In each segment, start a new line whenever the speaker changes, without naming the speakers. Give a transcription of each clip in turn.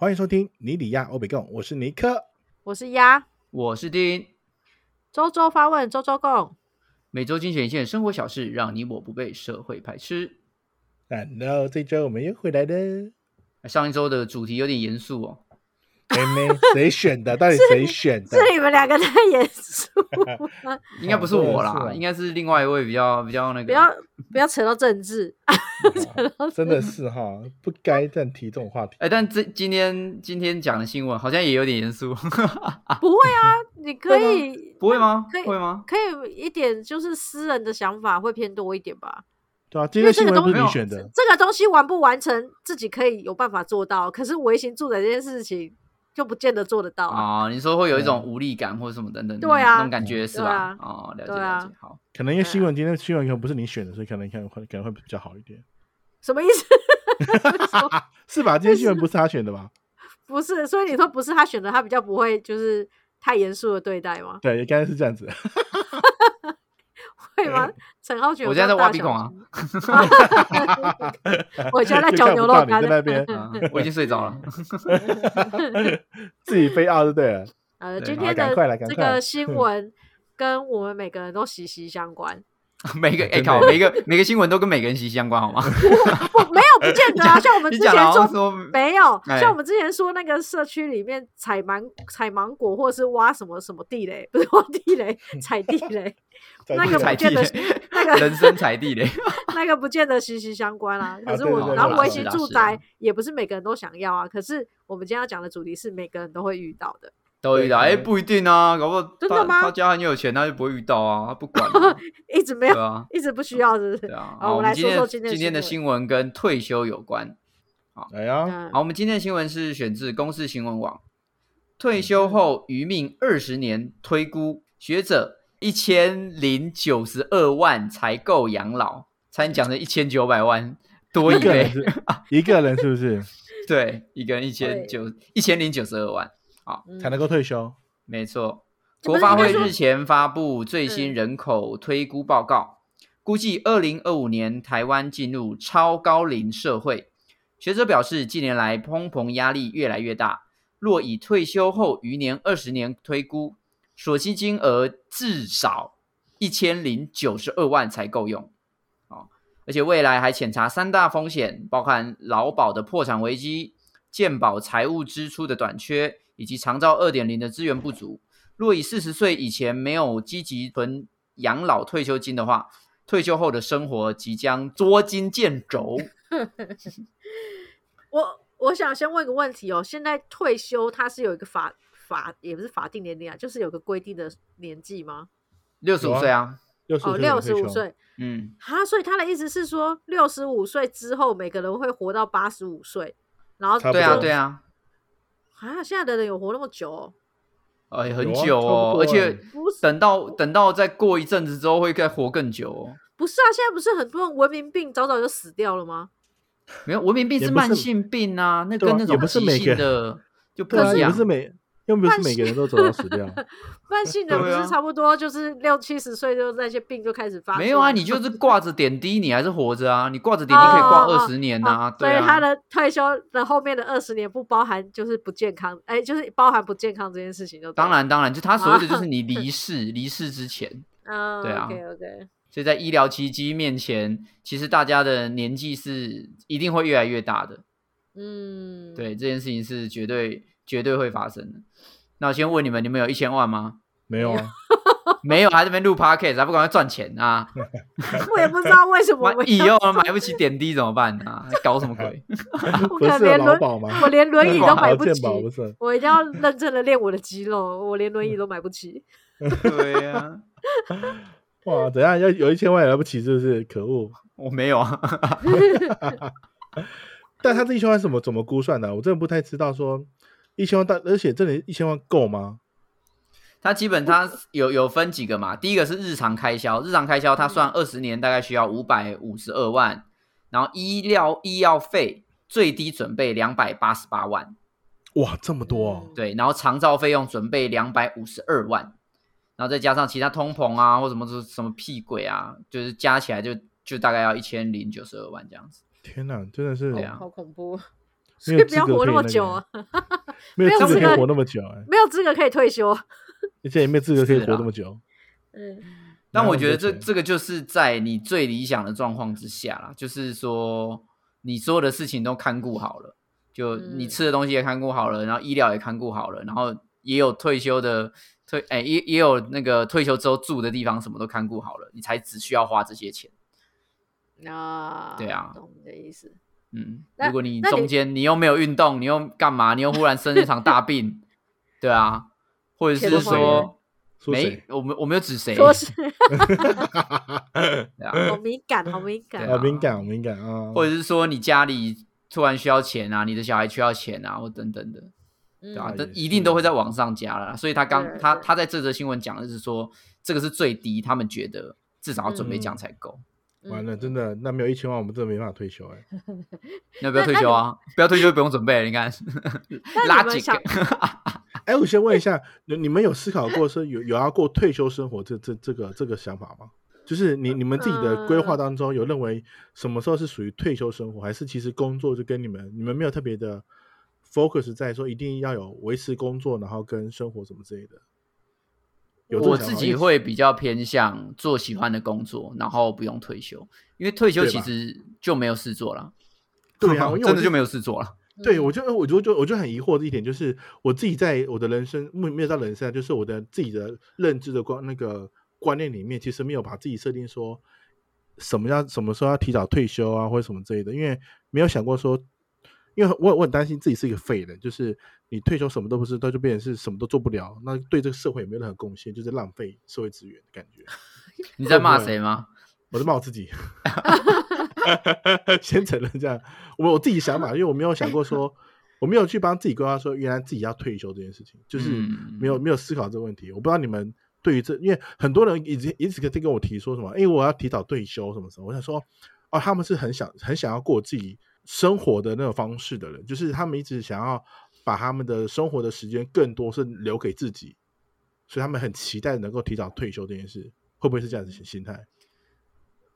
欢迎收听尼里亚欧比共，我是尼克。
我是鸭，
我是丁，
周周发问，周周共。
每周精选一件生活小事，让你我不被社会排斥。
然后这周我们又回来了，
上一周的主题有点严肃哦，
妹妹谁选的？到底谁选的？
是你们两个太严肃，
应该不是我啦，
啊
应该是另外一位比较比较那个。
不要不要扯到政治。
哦真的是哈，不该这样提这种话题。
哎，但这今天今天讲的新闻好像也有点严肃，
不会啊，你可以
不会吗
可以？
会吗？
可以一点，就是私人的想法会偏多一点吧。
对啊，今天新闻不是
因为这个
你选的，
这个东西完不完成，自己可以有办法做到，可是微型住宅这件事情就不见得做得到啊。
啊，你说会有一种无力感或者什么等等，
对啊
那种感觉是吧
啊？
哦，了解
啊
了解，好。
可能因为新闻今天新闻可能不是你选的，所以可能可能会可能会比较好一点，
什么意思？
是吧？今天新闻不是他选的吧？
不是，所以你说不是他选的，他比较不会就是太严肃的对待吗？
对，刚才是这样子。
会吗？陈浩全，
我现在在挖鼻孔
啊！
啊，
我现在在
就
嚼牛肉干
在那边
啊 我已经睡着了。
自己飞啊就对了。
呃，今天的这个新闻跟我们每个人都息息相关。
每个哎
欸
靠，每个每个新闻都跟每个人息息相关，好吗？
不，没有不见得啊。像我们之前说
说
没有，
哎
像我们之前说那个社区里面采芒采芒果，或者是挖什么什么地雷，不是挖地雷，踩地雷，那个不见得，那个
人生踩地雷。
那个不见得息息相关啊。可是我，然后维系住宅也不是每个人都想要啊。可是我们今天要讲的主题是每个人都会遇到的。
都遇到，哎，不一定啊，搞不好他
真的吗
他家很有钱，他就不会遇到啊，他不管啊，
一直没有，
对啊，
一直不需要，是不是？
对啊。
好，
好，
我们来说说今天
今天的
新
新闻跟退休有关。
哎呀，
闻。
好，我们今天的新闻是选自公司新闻网，退休后余命二十年推估，学者一千零九十二万才够养老，差点讲成 一千九百万，多一
一个人
倍。
一个人是不是
对，一个人一千九一千零九十二万。
嗯
才能够退休？
没错，国发会日前发布最新
嗯
人口推估报告，估计二零二五年台湾进入超高龄社会。学者表示，近年来通膨压力越来越大，若以退休后余年二十年推估，所需金额至少一千零九十二万才够用。哦，而且未来还潜查三大风险，包含劳保的破产危机、健保财务支出的短缺，以及长照二点零的资源不足。若以四十岁以前没有积极存养老退休金的话，退休后的生活即将捉襟见肘。
我我想先问个问题哦，现在退休它是有一个法法也不是法定年龄啊，就是有个规定的年纪吗？
六十五岁啊，
六十
哦，六十五岁，
嗯，
哈，所以他的意思是说，六十五岁之后每个人会活到八十五岁，然后
对啊，
多
对啊，
啊，现在的人有活那么久哦？
哎，很久哦，而且等到等到再过一阵子之后，会再活更久哦。
不是啊，现在不是很多人文明病早早就死掉了吗？
没有，文明病是慢性病啊，那跟那种
也不是
急
每个
性的就不
对啊，
一样
不。是每又不是每个人都走到死掉。
慢性的不是差不多就是六七十岁就那些病就开始发？
没有啊，你就 是挂着点滴，你还是活着啊。你挂着点滴可以挂二十年呐、
哦所以
对啊。
他的退休的后面的二十年不包含就是不健康，哎，就是包含不健康这件事情就
当，然，当然，就他所谓的就是
啊
你 离世，离世之前，
嗯，
对啊
OK OK，
所以在医疗奇迹面前，其实大家的年纪是一定会越来越大的。
嗯，
对，这件事情是绝对绝对会发生的。那我先问你们，你们有一千万吗？
没有啊，
没有，还在这边录 podcast，还不赶快赚钱啊？
我也不知道为什么我
以后买不起点滴怎么办啊？搞什么鬼？
我连轮
劳保吗？
我连轮椅都买不起，
不是？
我一定要认真的练我的肌肉，我连轮椅都买不起。
对呀、
哇，等下要有一千万也来不起，是不是？可恶！
我没有啊。
但他这一千万是怎么怎么估算的啊？我真的不太知道。说一千万大，而且这里一千万够吗？
它基本它有有分几个嘛，第一个是日常开销，日常开销它算二十年大概需要五百五十二万，然后医疗医药费最低准备两百八十八万，
哇，这么多哦！
对，然后长照费用准备两百五十二万，然后再加上其他通膨啊或什么什么屁鬼啊，就是加起来就就大概要一千零九十二万这样子。
天哪，真的是
对啊
好恐怖！所
没有资格
以不要活那
可以那
么久啊，
没有
没有资格
可以活那么久哎，
没有资格可以退休。
而且也没有资格可以活那么久。
嗯，
但我觉得这这个就是在你最理想的状况之下啦，就是说你所有的事情都看顾好了，就你
嗯
吃的东西也看顾好了，然后医疗也看顾好了，然后也有退休的退，哎、也也有那个退休之后住的地方什么都看顾好了，你才只需要花这些钱。
啊，
对啊
懂你的意思。
嗯，如果你中间你又没有运动，你又干嘛？你又忽然生一场大病，对啊，或者是说没，我们我没有指谁，
好敏感，好敏感。
对。啊。
啊，敏感好敏感啊，
或者是说你家里突然需要钱啊，你的小孩需要钱啊，或等等的，
嗯。
对吧、
啊也
但一定都会在网上加了啦。所以他刚他他在这则新闻讲的是说，这个是最低，他们觉得至少要准备这样才够。
完了，
嗯
真的，那没有一千万，我们真的没办法退休哎。
要不要退休啊，不要退休，不用准备了。你看，拉紧
那你们想，
哎，我先问一下，你你们有思考过说有有要过退休生活这这这个这个想法吗？就是你你们自己的规划当中有认为什么时候是属于退休生活，还是其实工作就跟你们你们没有特别的 focus 在说一定要有维持工作，然后跟生活什么之类的？有
我自己会比较偏向做喜欢的工作，然后不用退休，因为退休其实就没有事做了。
对啊 我
真的就没有事做了。
对，
嗯
我就我就就我就很疑惑的一点就是，我自己在我的人生没没有到人生啊，就是我的自己的认知的观那个观念里面，其实没有把自己设定说什么要什么时候要提早退休啊，或者什么之类的，因为没有想过说，因为我我很担心自己是一个废人，就是你退休什么都不是，那就变成是什么都做不了，那对这个社会也没有任何贡献，就是浪费社会资源的感觉。
你在骂谁吗？
我在骂我自己，先承认这样，我我自己想法，因为我没有想过说，我没有去帮自己规划说，原来自己要退休这件事情，就是
嗯
没有、没有思考这个问题。我不知道你们对于这，因为很多人一直一直在跟我提说什么，哎，我要提早退休什么什么，我想说，哦，他们是很想很想要过自己生活的那种方式的人，就是他们一直想要把他们的生活的时间更多是留给自己，所以他们很期待能够提早退休这件事，会不会是这样子的心态？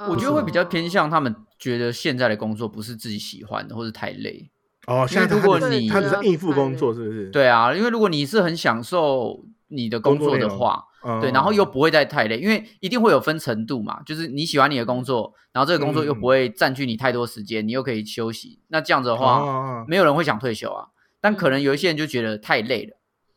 我觉得会比较偏
哦
向他们觉得现在的工作不是自己喜欢的，或者太累。
哦，现在
如果你
他只是应付工作，是不是？
对啊，因为如果你是很享受你的工作的话，
嗯，
对，然后又不会再太累，因为一定会有分程度嘛，就是你喜欢你的工作，然后这个工作又
嗯
不会占据你太多时间，你又可以休息，那这样子的话，
哦
没有人会想退休啊。但可能有一些人就觉得太累了，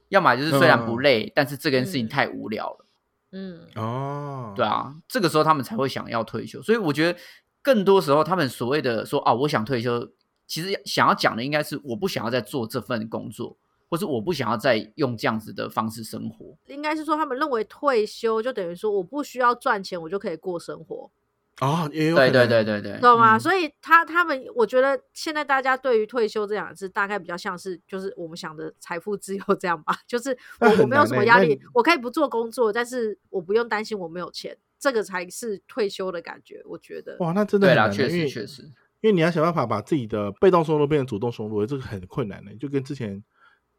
要么就是虽然不累，但是这件事情
嗯
太无聊了。
嗯，
哦，
对，啊，这个时候他们才会想要退休。所以我觉得更多时候他们所谓的说啊，我想退休，其实想要讲的应该是我不想要再做这份工作，或是我不想要再用这样子的方式生活。
应该是说他们认为退休就等于说我不需要赚钱，我就可以过生活，
哦，也有
对对对对对，
懂吗？
嗯
所以他他们，我觉得现在大家对于退休这两个字，大概比较像是就是我们想的财富自由这样吧，就是我我没有什么压力，我可以不做工作，但是我不用担心我没有钱，这个才是退休的感觉，我觉得。
哇，那真的
对啦，确实确实，
因为你要想办法把自己的被动收入变成主动收入，这个很困难的。就跟之前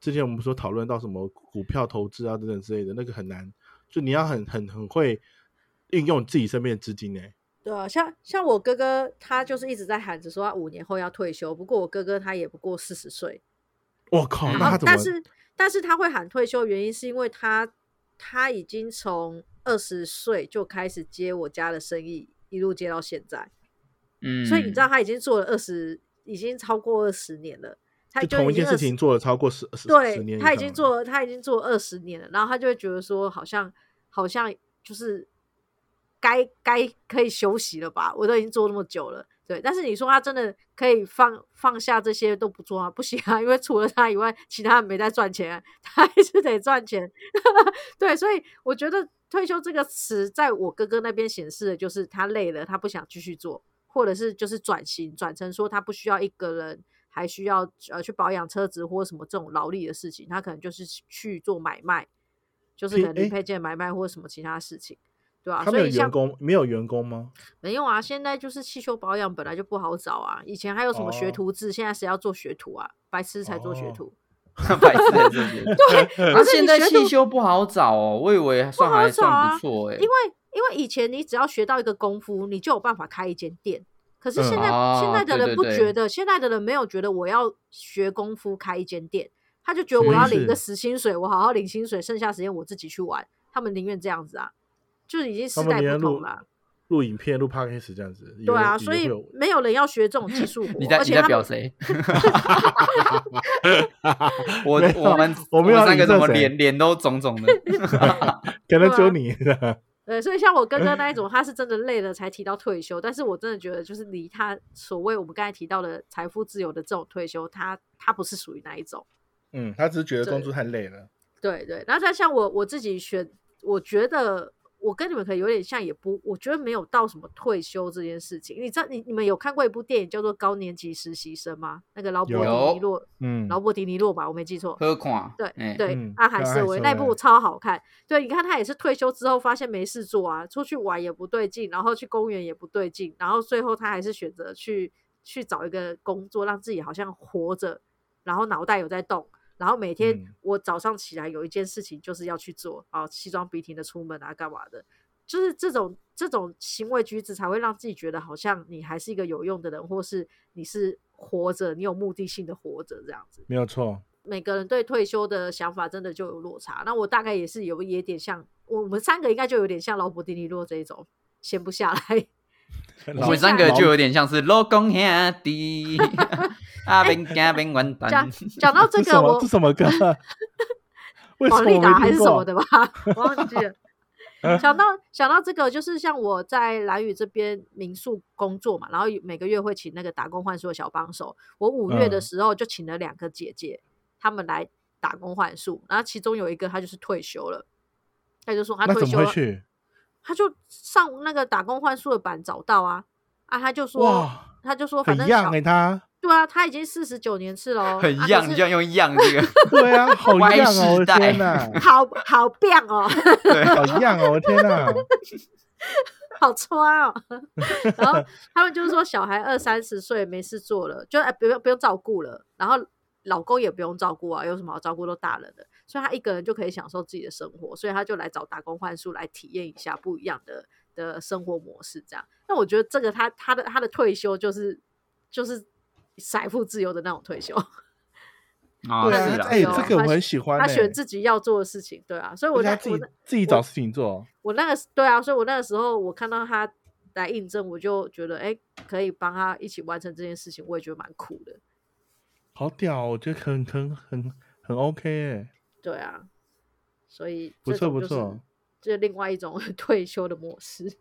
之前我们说讨论到什么股票投资啊等等之类的，那个很难。就你要很很很会运用自己身边的资金呢。
对啊，像像我哥哥，他就是一直在喊着说他五年后要退休，不过我哥哥他也不过四十岁，
我靠，
嗯
那他怎么？
但是但是他会喊退休，原因是因为他他已经从二十岁就开始接我家的生意，一路接到现在，
嗯，
所以你知道他已经做了二十，已经超过二十年了。他
就同一
已经20
件事情做了超过十十十
对
年
他已经做了，他已经做了二十年了，然后他就会觉得说，好像好像就是该该可以休息了吧？我都已经做那么久了，对。但是你说他真的可以放放下这些都不做啊？不行啊，因为除了他以外，其他人没在赚钱啊，他还是得赚钱。对，所以我觉得退休这个词，在我哥哥那边显示的就是他累了，他不想继续做，或者是就是转型转成说他不需要一个人。还需要呃去保养车子或什么这种劳力的事情，他可能就是去做买卖，就是可能配件买卖或者什么其他事情，对吧、
他们有
所以像
员工没有员工吗？
没有啊，现在就是汽修保养本来就不好找啊，以前还有什么学
哦
徒制，现在谁要做学徒啊？白痴才做学
哦
徒
白痴。
对，
那
可是
现在汽修不好找哦，我以为算还算不错哎、
因为因为以前你只要学到一个功夫，你就有办法开一间店。可是现在、
嗯
现在的人
哦对对对
不觉得，现在的人没有觉得我要学功夫开一间店，他就觉得我要领个
是
死薪水，我好好领薪水，剩下时间我自己去玩。他们宁愿这样子啊，就是已经时代不同了。
录影片、录 podcast 这样子。以
对啊，所以没有人要学这种技术 活，
你在你在
而且他们
表谁？我我们
我没有
们三个怎么脸脸都肿肿的？
可能只有
对
你。
对，所以像我哥哥那一种，他是真的累了才提到退休，但是我真的觉得，就是离他所谓我们刚才提到的财富自由的这种退休，他他不是属于那一种。
嗯，他只是觉得工作太累了。
对对，然后再像我我自己选，我觉得我跟你们可能有点像，也不，我觉得没有到什么退休这件事情。你知道，你你们有看过一部电影叫做《高年级实习生》吗？那个劳勃迪尼洛，
嗯，
劳勃迪尼洛吧，我没记错。
喝垮，
对
哎
对
嗯，
阿海瑟薇
阿海瑟薇
那部超好看。对，你看他也是退休之后发现没事做啊，出去玩也不对劲，然后去公园也不对劲，然后最后他还是选择去去找一个工作，让自己好像活着，然后脑袋有在动。然后每天
嗯
我早上起来有一件事情就是要去做，啊，西装笔挺的出门啊，干嘛的？就是这种这种行为举止才会让自己觉得好像你还是一个有用的人，或是你是活着，你有目的性的活着这样子。
没有错。
每个人对退休的想法真的就有落差。那我大概也是有也点像，我们三个应该就有点像劳勃迪尼洛这一种，闲不下来。
我们三个就有点像是老公兄弟，啊边干边完
讲
蛋。
讲到这个，我
这什么歌？为什
黄丽达还是什么？的吧，我 忘记了。想到想到这个，就是像我在蓝屿这边民宿工作嘛，然后每个月会请那个打工换宿的小帮手。我五月的
嗯
时候就请了两个姐姐，她们来打工换宿，然后其中有一个她就是退休了，她就说她退休了？他就上那个打工换宿的版找到啊啊，他就说
哇，
他就说反正小
样哎，他。
对啊，他已经四十九年次了哦，
很样，
啊
你就要用一样这个，
对啊，好
歪
样哦！天哪，
好好变哦，
对，
好一样哦！我的天哪，
好穿哦。然后他们就是说，小孩二三十岁没事做了，就哎不用不用照顾了，然后老公也不用照顾啊，有什么好照顾都大人了，所以他一个人就可以享受自己的生活，所以他就来找打工换宿来体验一下不一样的的生活模式。这样，那我觉得这个他他的他的退休就是就是财富自由的那种退休，
啊
对啊，哎，这个我很喜欢欸。
他选自己要做的事情，对啊，所以我
他自己
我
自己找事情做。
我那个对啊，所以我那个时候我看到他来应征，我就觉得哎、可以帮他一起完成这件事情，我也觉得蛮酷的。
好屌哦，我觉得很很很很 OK 哎，
对啊，所以
不错不错。
这是另外一种 退休的模式。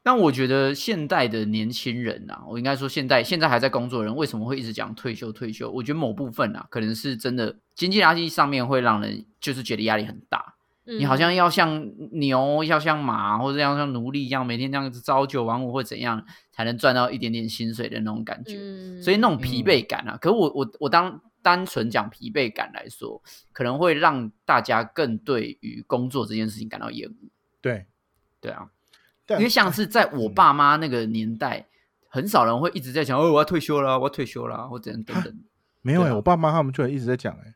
但我觉得现代的年轻人啊，我应该说现在现在还在工作的人，为什么会一直讲退休退休？我觉得某部分啊，可能是真的经济压力上面会让人就是觉得压力很大。你好像
嗯
要像牛，要像马，或者要像奴隶一样，每天这样子朝九晚五或怎样，才能赚到一点点薪水的那种感觉。
嗯
所以那种疲惫感啊，可我我我当单纯讲疲惫感来说，可能会让大家更对于工作这件事情感到厌恶。
对，
对啊，因为像是在我爸妈那个年代，很少人会一直在讲哦，我要退休了，我要退休了，或怎样等等。
没有哎，我爸妈他们就一直在讲哎，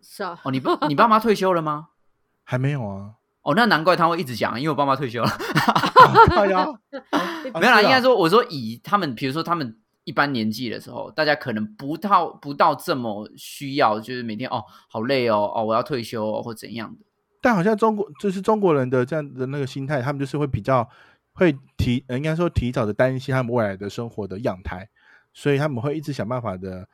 是啊，
哦，你爸你爸妈退休了吗？
还没有啊。
哦，那难怪他会一直讲，因为我爸妈退休了。
靠腰
没有啦，应该说，我说以他们，比如说他们一般年纪的时候，大家可能不到不到这么需要，就是每天哦好累哦哦我要退休哦或怎样的。
但好像中国就是中国人的这样的那个心态，他们就是会比较会提，呃应该说提早的担心他们未来的生活的样态，所以他们会一直想办法的，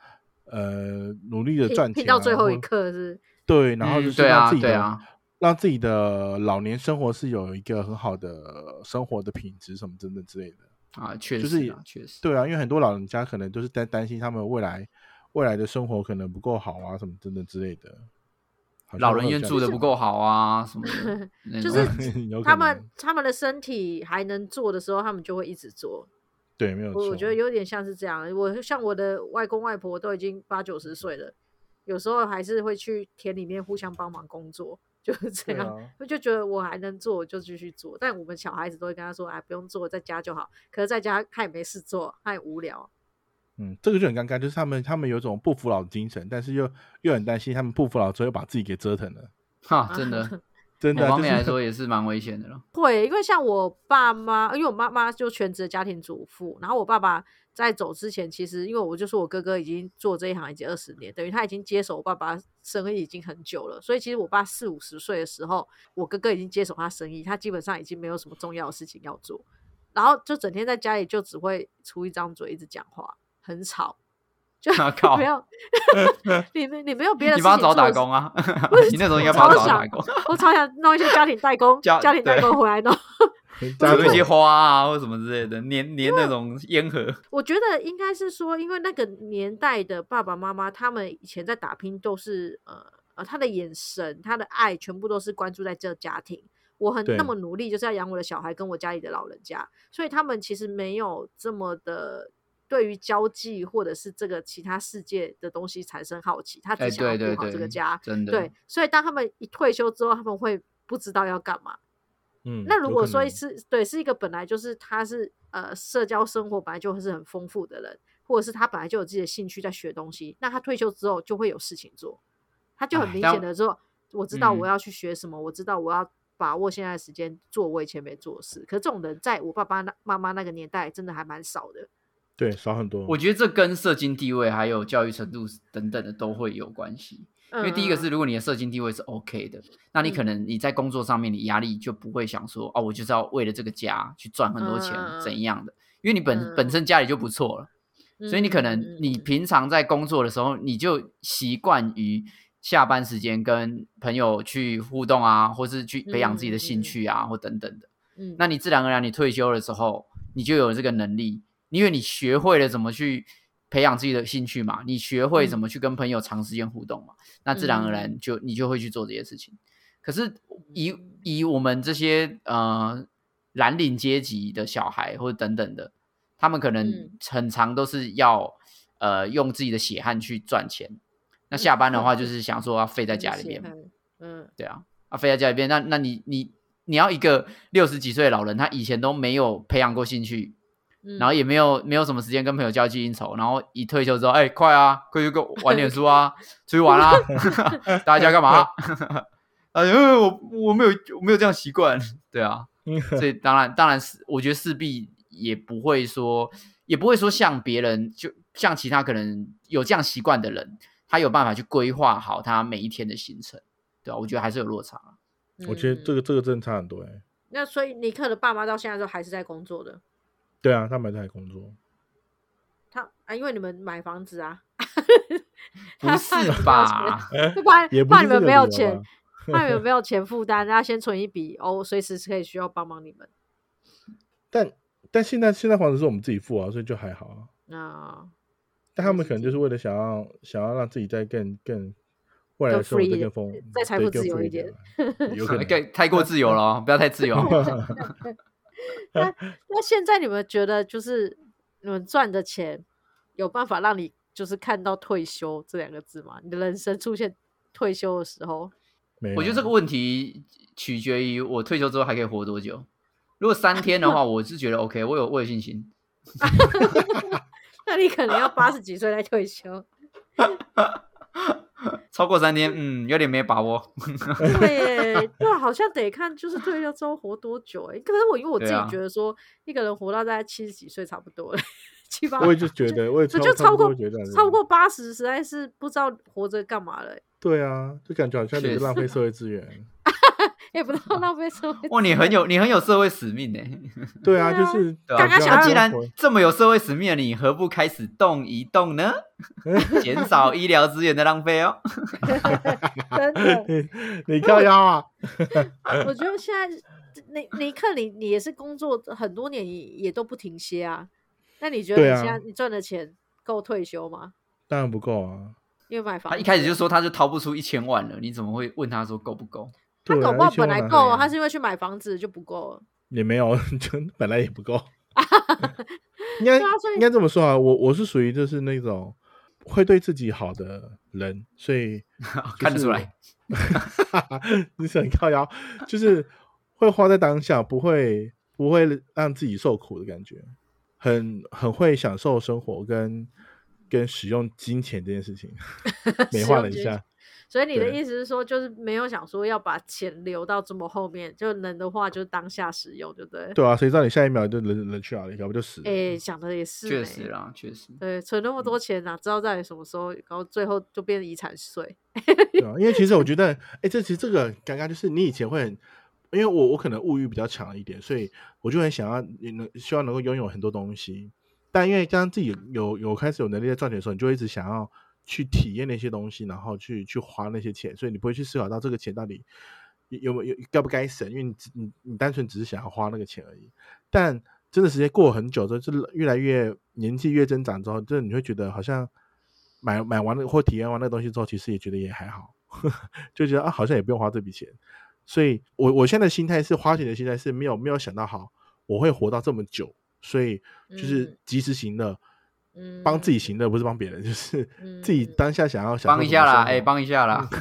呃，努力的赚钱、啊，
拼拼到最后一刻是
对，然后就是让自己的、
对啊
让自己的老年生活是有一个很好的生活的品质什么等等之类的。
啊，确
就是
实啊，确实。
对啊，因为很多老人家可能都是担担心他们未来未来的生活可能不够好啊，什么等等之类的。
老人院住的不够好啊，什么的
就是 他们他们的身体还能做的时候，他们就会一直做。
对没有错，
我我觉得有点像是这样。我像我的外公外婆都已经八九十岁了，有时候还是会去田里面互相帮忙工作，就是这样。
我啊
我就觉得我还能做，我就继续做。但我们小孩子都会跟他说：“哎，不用做，在家就好。”可是在家他也没事做，他也无聊。
嗯，这个就很尴尬，就是他们他们有种不服老的精神，但是又又很担心他们不服老之后又把自己给折腾了。
哈，真的某
真的啊
方面来说也是蛮危险的了。
会，因为像我爸妈，因为我妈妈就全职的家庭主妇，然后我爸爸在走之前，其实因为我就说我哥哥已经做这一行已经二十年，等于他已经接手我爸爸生意已经很久了，所以其实我爸四五十岁的时候，我哥哥已经接手他生意，他基本上已经没有什么重要的事情要做，然后就整天在家里就只会出一张嘴，一直讲话，很吵。就
啊靠
没有，你没你没有别的
你帮他找打工啊！你那时候应该帮他找打工，
我超想弄一些家庭代工，
家
家庭代工回来弄。
家里
准备一些花啊或什么之类的，粘粘那种烟盒。
我觉得应该是说，因为那个年代的爸爸妈妈，他们以前在打拼都是呃呃，他的眼神、他的爱，全部都是关注在这家庭。我很那么努力，就是要养我的小孩跟我家里的老人家，所以他们其实没有这么的对于交际或者是这个其他世界的东西产生好奇，他
哎，
只想要顾好
对对对，
这个家。
真的
对，所以当他们一退休之后，他们会不知道要干嘛。
嗯，
那如果说是对，是一个本来就是他是呃社交生活本来就是很丰富的人，或者是他本来就有自己的兴趣在学东西，那他退休之后就会有事情做，他就很明显的说，我知道我
嗯
要去学什么，我知道我要把握现在的时间做我以前没做的事。可这种人在我爸爸那妈妈那个年代真的还蛮少的。
对少很多。
我觉得这跟社经地位还有教育程度等等的都会有关系。因为第一个是，
嗯
如果你的社经地位是 OK 的，那你可能你在工作上面你压力就不会想说哦，我就是要为了这个家去赚很多钱怎样的，因为你本
嗯。
本身家里就不错了，所以你可能你
嗯
平常在工作的时候，你就习惯于下班时间跟朋友去互动啊，或是去培养自己的兴趣啊，或等等的。
嗯。
那你自然而然你退休的时候，你就有这个能力，因为你学会了怎么去培养自己的兴趣嘛，你学会怎么去跟朋友长时间互动嘛，那自然而然就你就会去做这些事情。可是以以我们这些呃蓝领阶级的小孩或者等等的，他们可能
嗯。
很长都是要呃用自己的血汗去赚钱。那下班的话，
嗯
就。是想说要废在家里
血
面，
嗯。
对啊，啊，废在家里边，那那你你你要一个六十几岁的老人，他以前都没有培养过兴趣，
嗯，
然后也没有没有什么时间跟朋友交际应酬，然后一退休之后，哎，快啊，快去跟我玩点书啊，出去玩啊，大家干嘛？啊，因为我我没有我没有这样习惯，对啊，所以当然当然是我觉得势必也不会说也不会说像别人就像其他可能有这样习惯的人，他有办法去规划好他每一天的行程，对啊，我觉得还是有落差。
我觉得这
个
个这个真的差很多哎。
那所以尼克的爸妈到现在都还是在工作的。
对啊，他们在工作，
他啊，因为你们买房子啊，
不是吧？
就怕
也不
怕你们没有钱，怕你们没有钱负担，然后先存一笔哦，随时可以需要帮忙你们。
但但现在现在房子是我们自己付啊，所以就还好啊。
那
但他们可能就是为了想要想要让自己再更更未来
更
的生活
free 一点
再更丰，
再财富自由一点
有可能。
太太过自由了哦，不要太自由。
那那现在你们觉得，就是你们赚的钱有办法让你就是看到退休这两个字吗？你的人生出现退休的时候，
我觉得这个问题取决于我退休之后还可以活多久。如果三天的话，我是觉得 OK，我有我有信心。
那你可能要八十几岁再退休。
超过三天，嗯，有点没把握。
对耶，对啊，好像得看就是退休之后活多久哎。可是我因为我自己觉得说，一个人活到大概七十几岁差不多了，七八，
我也就觉得，我也超
就超过超过八十，实在是不知道活着干嘛了欸，
对啊，就感觉好像你浪费社会资源。
也不知道浪费社会。
哇，你很有你很有社会使命呢。
对啊，就是
对
刚刚想
既然这么有社会使命的你，何不开始动一动呢？减少医疗资源的浪费哦。
真的，
你你靠腰啊！
我觉得现在尼尼克你你也是工作很多年，也也都不停歇啊。那你觉得你现在你赚的钱够退休吗？
当然不够啊。
因为买房，
他一开始就说他就掏不出一千万了，你怎么会问他说够不够？
他
对啊
搞不好本来够，他是因为去买房子就不够了。
也没有，就本来也不够。应该应该这么说啊，我我是属于就是那种会对自己好的人，所以
看得出来，
你是很靠腰，就是会花在当下，不会不会让自己受苦的感觉，很很会享受生活跟跟使用金钱这件事情，美化了一下。
所以你的意思是说，就是没有想说要把钱留到这么后面，就能的话就当下使用，对不对？
对啊，谁知道你下一秒就人人去哪里，要不就死了。
哎、想的也是，
确实。啊，确实。
对，存那么多钱哪知道在什么时候，然后最后就变成遗产税。
对啊，因为其实我觉得，哎，这其实这个尴尬就是你以前会很，因为我我可能物欲比较强一点，所以我就很想要你能希望能够拥有很多东西，但因为当自己有有开始有能力在赚钱的时候，你就一直想要去体验那些东西，然后去去花那些钱，所以你不会去思考到这个钱到底有有没有该不该省，因为你你你单纯只是想要花那个钱而已。但真的时间过很久之后，就是越来越年纪越增长之后，就是你会觉得好像买买完了或体验完那个东西之后，其实也觉得也还好，就觉得啊好像也不用花这笔钱。所以我我现在的心态是花钱的心态是没有没有想到好我会活到这么久，所以就是
嗯
及时行乐，
嗯，
帮自己行乐不是帮别人，就是自己
嗯
当下想要想
帮一下啦，哎，
哎，
帮一下啦。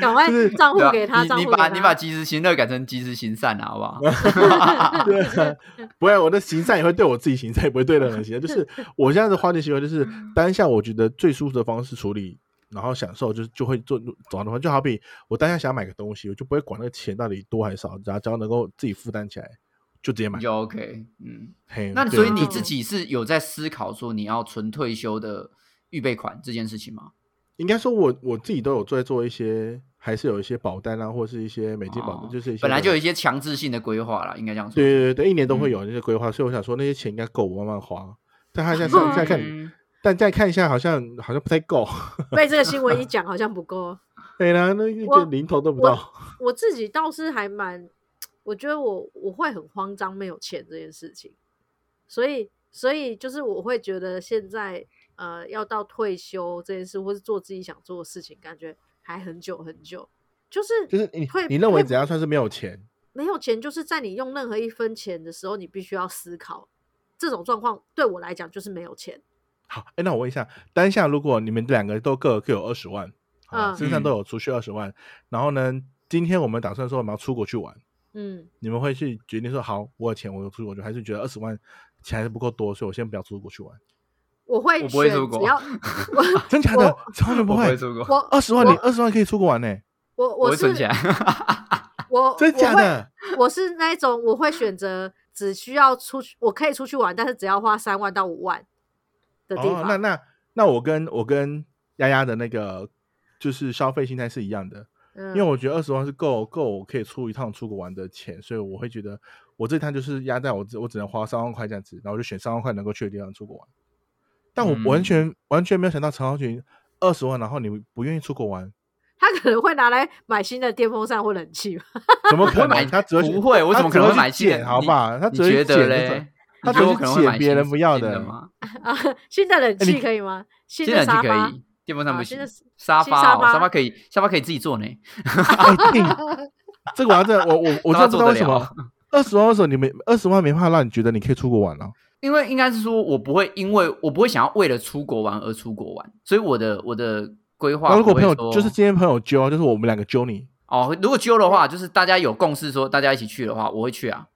赶快账户给他，
你把你把及时行乐改成及时行善啊，好不好？
对啊，不会，我的行善也会对我自己行善，也不会对任何人行善。就是我现在的花钱习惯，就是当下我觉得最舒服的方式处理，然后享受，就是就会做走的话，就好比我当下想买个东西，我就不会管那个钱到底多还是少，只要只要能够自己负担起来，就直接买。
就 OK，嗯。
嘿，
那所以你自己是有在思考说你要存退休的预备款这件事情吗？
应该说我我自己都有在做一些，还是有一些保单啊，或是一些美金保单，
哦
就是一些
本来就有一些强制性的规划啦，应该这样说。
对对对，一年都会
嗯
有那些规划，所以我想说那些钱应该够我慢慢花。但他现在再看，
嗯
但再看一下，好像好像不太够。
被这个新闻一讲，好像不够。
对啦，那一
我
个零头都不到。
我自己倒是还蛮，我觉得我我会很慌张没有钱这件事情，所以所以就是我会觉得现在呃要到退休这件事，或是做自己想做的事情，感觉还很久很久。就是
就是你
会
你认为怎样算是没有钱？
没有钱，就是在你用任何一分钱的时候，你必须要思考。这种状况对我来讲就是没有钱。
好，哎，那我问一下，当下如果你们两个都各各有二十万，啊，
嗯
身上都有储蓄二十万，然后呢，今天我们打算说我们要出国去玩，
嗯，
你们会去决定说好，我有钱，我出国就，还是觉得二十万钱还是不够多，所以我先不要出国去玩？
我会
我不会出国
只要 我
真假的？超全不会
我不会。出国，
我
二十万，你
我
二十万可以出国玩呢？
我我是
起来。
我
真假？的？
我我是那一种，我会选择只需要出去，我可以出去玩，但是只要花三万到五万的地
哦，
方。
那那那我跟我跟丫丫的那个就是消费心态是一样的，
嗯
因为我觉得二十万是够够我可以出一趟出国玩的钱，所以我会觉得我这趟就是压在我只我只能花三万块这样子，然后我就选三万块能够去的地方出国玩。但我
嗯
完全、完全没有想到陈浩群二十万，然后你不愿意出国玩，
他可能会拿来买新的电风扇或冷气。
怎么可能？
买
他只会
不会我
他
怎么可能会买新的
好吧？他只会
你觉得
捡
嘞？
他只
会买
别人不要的
新的吗？
啊，新的冷气可以吗？新
新的可以，电风扇不行。沙发哦，
沙发
沙发可以，沙发可以自己坐呢。
哎定这个我要 真的我我我知道为什么
了
二十万为什么你没二十万没办法让你觉得你可以出国玩啊？
因为应该是说，我不会因为我不会想要为了出国玩而出国玩，所以我的我的规划
那如果朋友就是今天朋友揪，就是我们两个揪你，
哦，如果揪的话，就是大家有共识说大家一起去的话，我会去啊。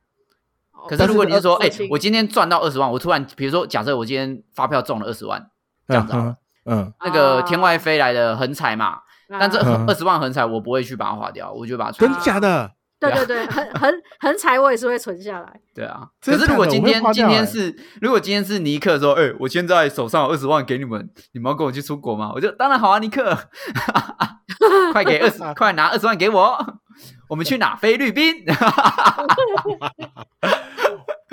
哦
可是如果你是说，哎、我今天赚到二十万，我突然比如说，假设我今天发票中了二十万，这样子啊
嗯嗯，
那个
啊
天外飞来的横财嘛，但这
嗯。
二十万横财我不会去把它花掉，我就把它存真的。
假的？
对对对，横横横财，我也是会存下来。
对啊，可是如果今天今天是如果今天是尼克说，哎、我现在手上有二十万给你们，你们要跟我去出国吗？我就当然好啊，尼克，快给二十，快拿二十万给我，我们去哪？菲律宾，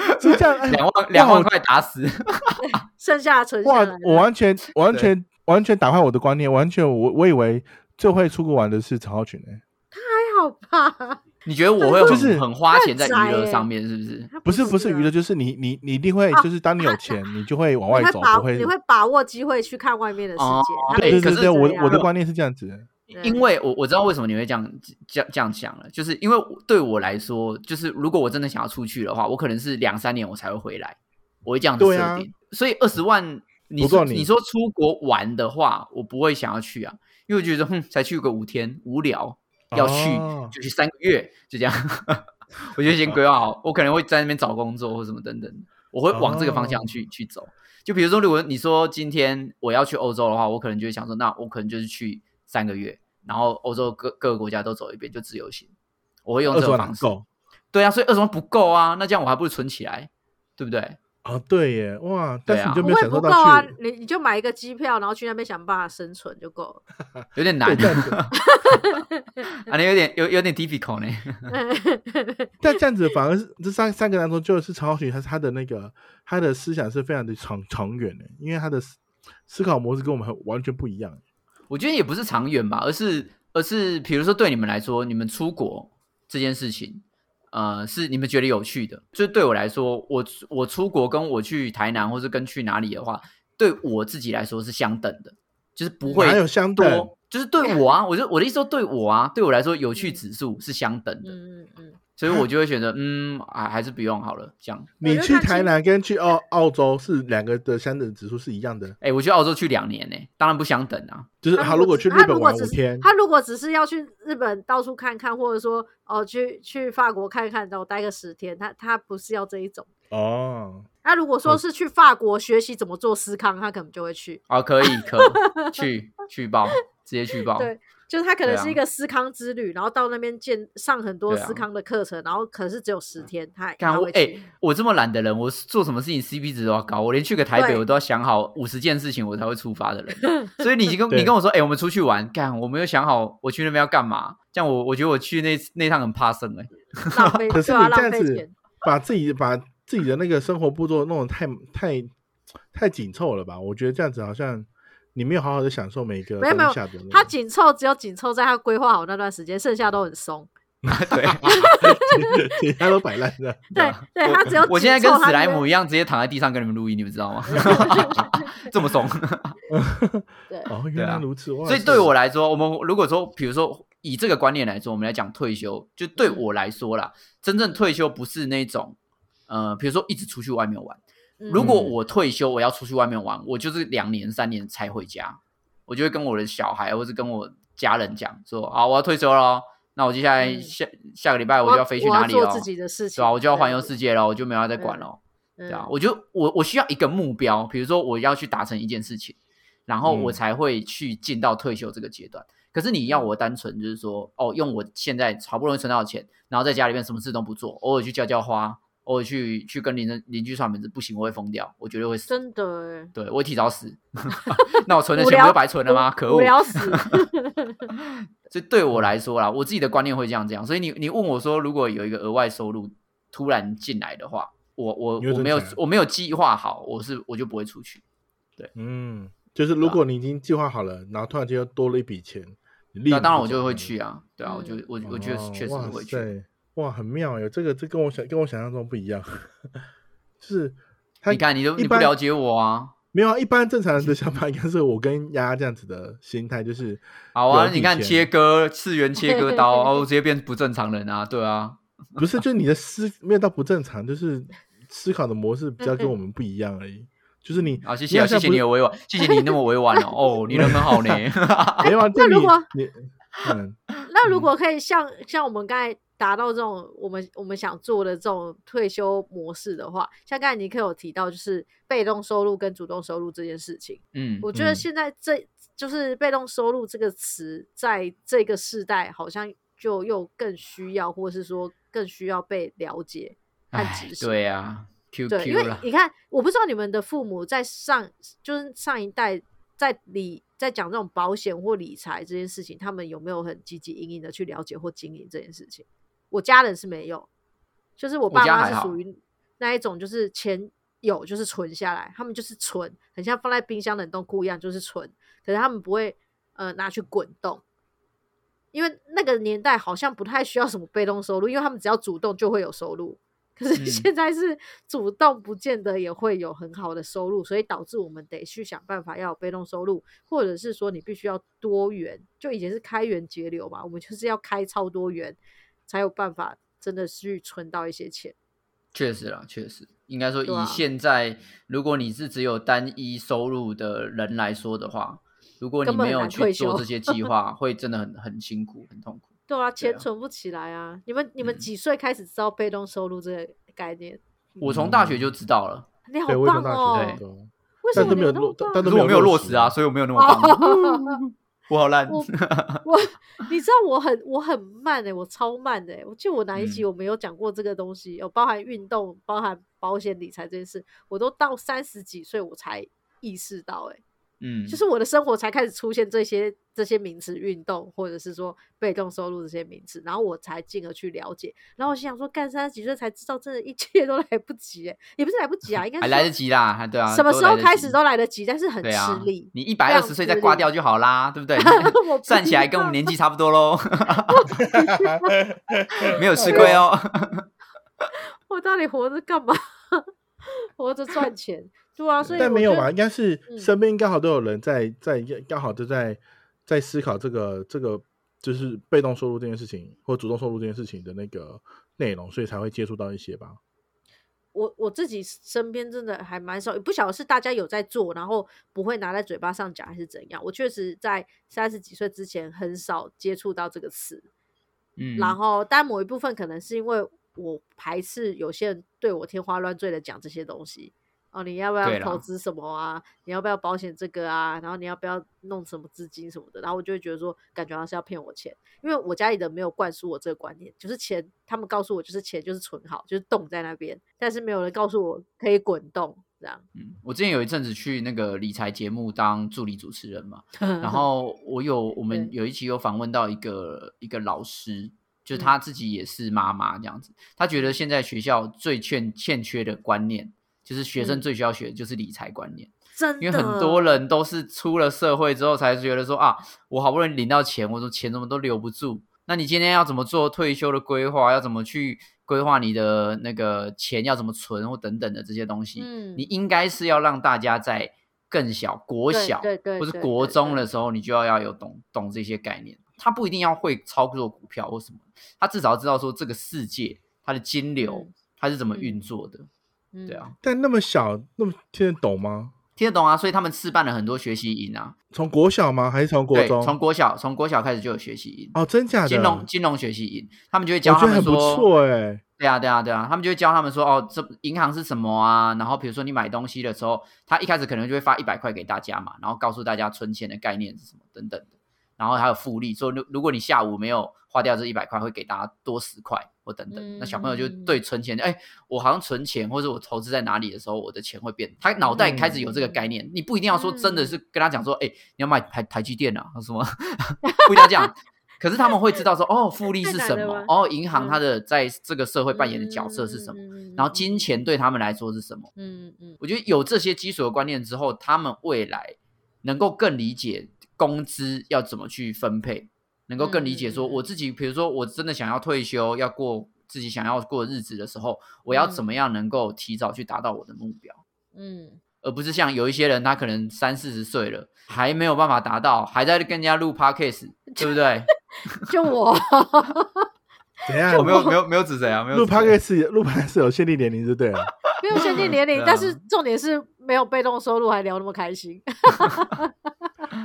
是这样？哎
两万两万块打死。
剩下的存下
哇
来，，
我完全完全完全打坏我的观念，完全我我以为最会出国玩的是曹浩群诶，
还好吧？
你觉得我会、
就是
很花钱在娱乐上面，是不是？
他
不是不是
啊
娱乐，就是你你你一定会
啊
就是当你有钱，你就会往外走，
你会把
不会
你会把握机会去看外面的世
哦
界。他
哎可是
对对对，我我的观念是这样子，
对
因为我我知道为什么你会这样这样这样想了，就是因为对我来说，就是如果我真的想要出去的话，我可能是两三年我才会回来，我会这样子设定。所以二十万，你说你说出国玩的话，我不会想要去啊，因为我觉得哼，才去个五天无聊，要去、
哦
就去三个月，就这样。我就先规划好，我可能会在那边找工作或什么等等，我会往这个方向去、去走。就比如说，如果你说今天我要去欧洲的话，我可能就会想说，那我可能就是去三个月，然后欧洲各各个国家都走一遍，就自由行。我会用这种方式。对啊，所以二十万不够啊，那这样我还不如存起来，对不对？
啊？对耶，哇！但
对啊
是你就
不会
没有享受到
不够啊，，你你就买一个机票，然后去那边想办法生存就够了。
有点难
对，这样子，
啊，你有点有有点 difficult 呢。
但这样子反而是这三三个当中，就是曹浩群他他的那个他的思想是非常的长长远的，因为他的思思考模式跟我们很完全不一样。
我觉得也不是长远吧，而是而是比如说对你们来说，你们出国这件事情，呃，是你们觉得有趣的。就对我来说，我我出国跟我去台南或是跟去哪里的话，对我自己来说是相等的，就是不会
哪有相等
多，就是对我啊，我就我的意思说对我啊，对我来说有趣指数是相等的，
嗯嗯嗯，
所以我就会选择嗯，还还是不用好了，这样。
你去台南跟去澳澳洲是两个的相等指数是一样的，
哎，我去澳洲去两年呢、当然不相等啊。
就是他如果去日本玩五天，
他如果只是要去日本到处看看，或者说哦去去法国看看，然后待个十天，他他不是要这一种。
哦，
那如果说是去法国学习怎么做司康，他可能就会去。
哦，可以，可去去报，直接去报。
对，就是他可能是一个思康之旅，然后到那边见上很多
对啊
司康的课程，然后可是只有十天，他
看我哎。我这么懒的人，我做什么事情 CP 值都要高，我连去个台北我都要想好五十件事情我才会出发的人。所以你跟你跟我说，哎、我们出去玩，干，我没有想好我去那边要干嘛，这样我我觉得我去那那趟很怕生哎、
浪 费，
可是你这样子
浪费钱。
把自己把自己的那个生活步骤弄得太太太紧凑了吧？我觉得这样子好像你没有好好的享受每个
没有没有。他紧凑只有紧凑在他规划好那段时间，剩下都很松。
对，
其他都摆烂的。
对对，他只有
我现在跟史莱姆一样，直接躺在地上跟你们录音，你们知道吗？这么松。
对
哦，原来如此。哇
所以对我来说，我们如果说，比如说以这个观念来说，我们来讲退休，就对我来说啦，真正退休不是那种，呃，比如说一直出去外面玩。
嗯
如果我退休，我要出去外面玩，我就是两年、三年才回家，我就会跟我的小孩或者跟我家人讲说，好，我要退休了哦，那我接下来
嗯
下、下个礼拜我就要飞去哪里了，
自己的事情，
对吧、我就要环游世界了，我就没有要再管了。
嗯
对啊，我就我我需要一个目标，比如说我要去达成一件事情，然后我
嗯
才会去进到退休这个阶段。可是你要我单纯就是说，哦，用我现在好不容易存到的钱，然后在家里面什么事都不做，偶尔去浇浇花，偶尔去去跟邻人邻居串门子，不行，我会疯掉，我绝对会死。
真的欸
对我会提早死。那我存的钱不就白存了吗？可恶！
我要死。
所以对我来说啦，我自己的观念会这样这样。所以你你问我说，如果有一个额外收入突然进来的话，我我我没有我没有计划好，我是我就不会出去。
对嗯，就是如果你已经计划好了，然后突然间又多了一笔钱，
那当然我就会去啊，对啊，我就
嗯
我我觉得
哦
确实
哇
会去。
塞哇，很妙哟！这个这跟我想跟我想象中不一样，就是他
你看，你都
一般
你不了解我啊。
没有啊，一般正常人的想法应该是我跟丫丫这样子的心态，就是
好啊，你看切割次元切割刀，哦，我直接变不正常人啊，对啊，
不是，就是你的思没有到不正常，就是思考的模式比较跟我们不一样而已。就是你
好，谢谢啊，谢谢你的委婉，谢谢你那么委婉哦，哦，你人很好呢。
没有啊，
那如果
你嗯，
那如果可以像像我们刚才达到这种我们我们想做的这种退休模式的话，像刚才尼克有提到，就是被动收入跟主动收入这件事情，
嗯，
我觉得
嗯
现在这就是被动收入这个词，在这个时代好像就又更需要，或是说更需要被了解和
哎
执，行。
对啊
对，因为，你看，我不知道你们的父母在上，就是上一代在理在讲这种保险或理财这件事情，他们有没有很积极营营的去了解或经营这件事情？我家人是没有，就是我爸妈是属于那一种，就是钱有就是存下来，他们就是存，很像放在冰箱冷冻库一样，就是存，可是他们不会呃拿去滚动。因为那个年代好像不太需要什么被动收入，因为他们只要主动就会有收入。可是
嗯
现在是主动不见得也会有很好的收入，所以导致我们得去想办法要有被动收入，或者是说你必须要多元。就以前是开源节流嘛，我们就是要开超多元，才有办法真的去存到一些钱。
确实啦，确实，应该说以现在，如果你是只有单一收入的人来说的话，如果你没有去做这些计 划，会真的很很辛苦，很痛苦。
对啊，钱
啊
存不起来啊！你们你们
嗯
几岁开始知道被动收入这个概念？
我从大学就知道了，
你好
对，我也从大
棒哦为什么你
但是没有落，
那么
但
是我没有落实啊，所以我没有那么棒。我好烂。
我 我，你知道我很我很慢哎、我超慢哎、欸。我记得我哪一集
嗯
我没有讲过这个东西，有包含运动、包含保险理财这件事，我都到三十几岁我才意识到、欸，
嗯，
就是我的生活才开始出现这些这些名词，运动或者是说被动收入这些名词，然后我才进而去了解。然后我心想说，干三十几岁才知道，真的一切都来不及、欸，也不是来不及啊，应该
还来得及啦，还对啊，
什么时候开始都来得及，但是很吃力。
你一百二十岁再挂掉就好啦，对不对？
我不
算起来跟我们年纪差不多喽，没有吃亏哦。
我到底活着干嘛？活着赚钱，对啊，所以
但没有吧？应该是
嗯
身边刚好都有人在在刚好都在在思考这个这个就是被动收入这件事情或主动收入这件事情的那个内容，所以才会接触到一些吧。
我我自己身边真的还蛮少，不晓得是大家有在做，然后不会拿在嘴巴上讲，还是怎样。我确实在三十几岁之前很少接触到这个词，
嗯，
然后但某一部分可能是因为我排斥有些人对我天花乱坠的讲这些东西。哦，你要不要投资什么啊？你要不要保险这个啊？然后你要不要弄什么资金什么的？然后我就会觉得说，感觉他是要骗我钱，因为我家里的没有灌输我这个观念，就是钱，他们告诉我就是钱就是存好，就是冻在那边，但是没有人告诉我可以滚动这样。
嗯，我之前有一阵子去那个理财节目当助理主持人嘛，然后我有我 们有一期有访问到一个一个老师，就是
嗯
他自己也是妈妈这样子，他觉得现在学校最欠欠缺的观念，就是学生
嗯
最需要学的就是理财观念。
真的，
因为很多人都是出了社会之后才觉得说啊，我好不容易领到钱，我说钱怎么都留不住。那你今天要怎么做退休的规划？要怎么去规划你的那个钱要怎么存或等等的这些东西？
嗯
你应该是要让大家在更小国
对
小
对对
或是国中的时候，你就要要有懂懂这些概念。他不一定要会操作股票或什么，他至少要知道说这个世界它的金流
嗯
它是怎么
嗯
运作的。
嗯
对啊，
但那么小，那么听得懂吗？
听得懂啊，所以他们示范了很多学习营啊。
从国小吗？还是从国，中？
从国小从国小开始就有学习营，
哦，真假的？
金融金融学习营，他们就会教他们说，
错哎。
对啊对啊对啊，他们就会教他们说，哦，这银行是什么啊？然后比如说你买东西的时候，他一开始可能就会发一百块给大家嘛，然后告诉大家存钱的概念是什么等等的，然后还有复利，说如如果你下午没有花掉这一百块，会给大家多十块或等等。那小朋友就
嗯
对存钱，哎，我好像存钱或者我投资在哪里的时候，我的钱会变，他脑袋开始有这个概念。你不一定要说真的是跟他讲说，哎，你要买台台积电啊，什么 不一定要这样。可是他们会知道说，哦，复利是什？么哦，银行它
嗯
的在这个社会扮演的角色是什么？
么
然后金钱对他们来说是什么？
嗯嗯
我觉得有这些基础的观念之后，他们未来能够更理解工资要怎么去分配，能够更理解说我自己，比如说我真的想要退休，要过自己想要过日子的时候，我要怎么样能够提早去达到我的目标，
嗯
而不是像有一些人他可能三四十岁了还没有办法达到，还在跟人家录 podcast，对不对？
就我
怎样？
我没有没有没有指谁啊，没有
录
指谁
podcast 录 podcast 有限定年龄，就对了。
没有限定年龄，
啊
但是重点是没有被动收入，还聊那么开心。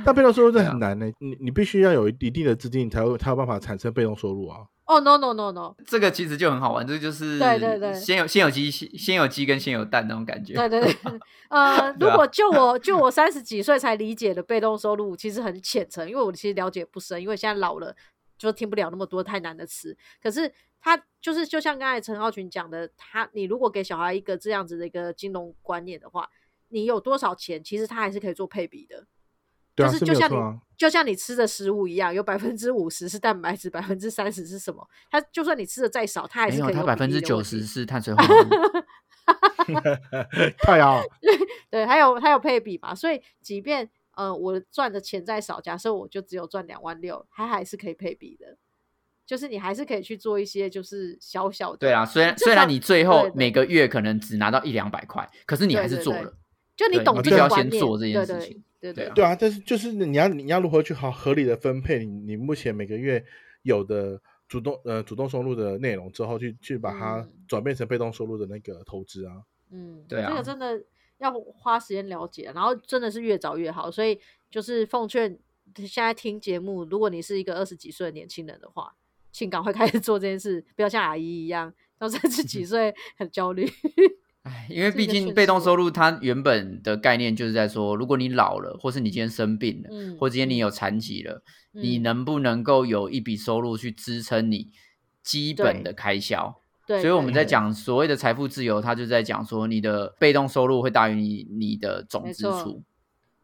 但被动收入这很难呢，你你必须要有一定的资金，你才会才有办法产生被动收入啊。
哦、no no no no，
这个其实就很好玩，这就是
对对对
先有先有鸡先先有鸡跟先有蛋那种感觉。
对对对，呃，如果就我就我三十几岁才理解的被动收入，其实很浅层，因为我其实了解不深，因为现在老了就听不了那么多太难的词。可是他就是就像刚才陈浩群讲的，他你如果给小孩一个这样子的一个金融观念的话，你有多少钱，其实他还是可以做配比的。
对啊，
就是就像你。就像你吃的食物一样，有百分之五十是蛋白质，百分之三十是什么？它就算你吃的再少，它还
没有，
是可以
它百分之九十是碳水化合物。
太好，
对，还有还有配比嘛，所以即便呃我赚的钱再少，假设我就只有赚两万六，它还是可以配比的，就是你还是可以去做一些就是小小的，
对啊，虽然虽然你最后每个月可能只拿到一两百块，可是你还是做了。
就你懂这个观念
做这件
对对
事情
对
对啊
对啊，但是就是你要你要如何去好合理的分配你你目前每个月有的主动呃主动收入的内容之后，去去把它
嗯
转变成被动收入的那个投资啊。
嗯，
对啊
这个真的要花时间了解，然后真的是越早越好。所以就是奉劝现在听节目，如果你是一个二十几岁的年轻人的话，请赶快开始做这件事，不要像阿姨一样到三十几 岁很焦虑。
哎，因为毕竟被动收入它原本的概念就是在说，如果你老了，或是你今天生病了，
嗯
或今天你
嗯。
有残疾了，你
嗯。
能不能够有一笔收入去支撑你基本的开销？
对，
所以我们在。
对
讲所谓的财富自由，它就在讲说你的被动收入会大于你你的总支出，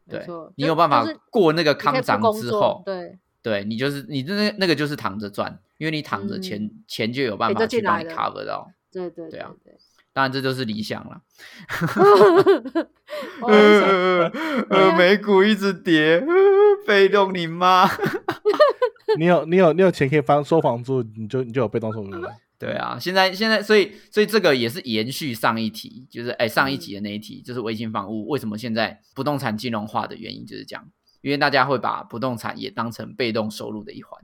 对你有办法
就是
过那个康涨之后，
对，
对你就是你那那个就是躺着赚，因为你躺着钱、钱就有办法去帮你
就进来了。
cover 到。
对对
对啊
对，
当然这就是理想了。呃美股一直跌，呃 被动你妈。
你有你有你有钱可以房收房租，你就你就有被动收入了。
对啊，现在现在，所以所以这个也是延续上一题，就是哎上一集的那一题，就是微型房屋为什么现在不动产金融化的原因就是这样，因为大家会把不动产也当成被动收入的一环，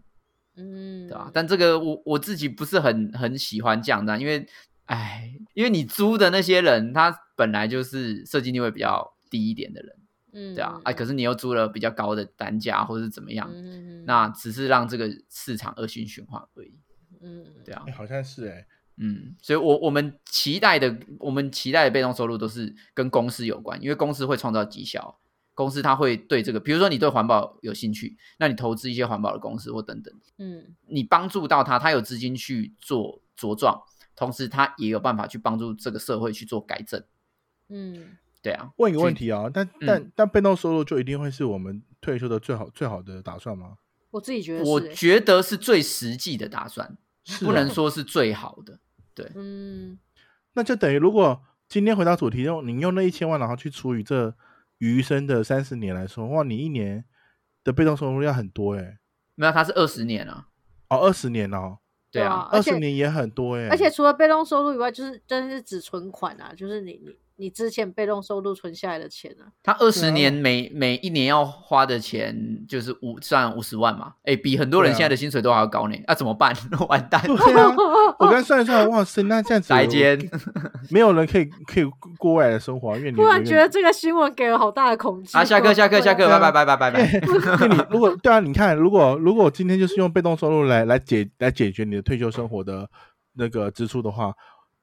嗯，
对吧、但这个我我自己不是很很喜欢这样的，因为哎，因为你租的那些人，他本来就是设计地位比较低一点的人，
嗯，
对啊，哎，可是你又租了比较高的单价或者是怎么样，
嗯，嗯
那只是让这个市场恶性循环而已。
嗯，
对啊
哎，，好像是哎，
嗯，所以我我们期待的，我们期待的被动收入都是跟公司有关，因为公司会创造绩效，公司它会对这个，比如说你对环保有兴趣，那你投资一些环保的公司或等等，
嗯
你帮助到他，他有资金去做茁壮，同时他也有办法去帮助这个社会去做改正。
嗯，
对啊，
问一个问
去
题啊，但
嗯
但但被动收入就一定会是我们退休的最好最好的打算吗？
我自己觉得
我觉得是最实际的打算，
是
不能
哦
说是最好的。
对嗯，
那就等于如果今天回到主题，用你用那一千万，然后去除以这余生的三十年来说，哇，你一年的被动收入要很多哎、
没有，它是二十年啊，
哦，二十年哦，
对啊，
二
而且
十年也很多哎、
而且除了被动收入以外，就是真的是只存款啊，就是你你你之前被动收入存下来的钱啊，
他二十年每每一年要花的钱就是五算五十万嘛，哎，比很多人现在的薪水都还要高呢。那、怎么办？完蛋，
对啊，我刚才算一算，哇塞，那这样子
来间
没有人可以可以过未来的生活啊，因为你
突然觉得这个新闻给了好大的恐惧
啊！下课下课下课，拜拜拜拜拜拜。
那你如果对啊，你看，如果如果今天就是用被动收入来来解来解决你的退休生活的那个支出的话，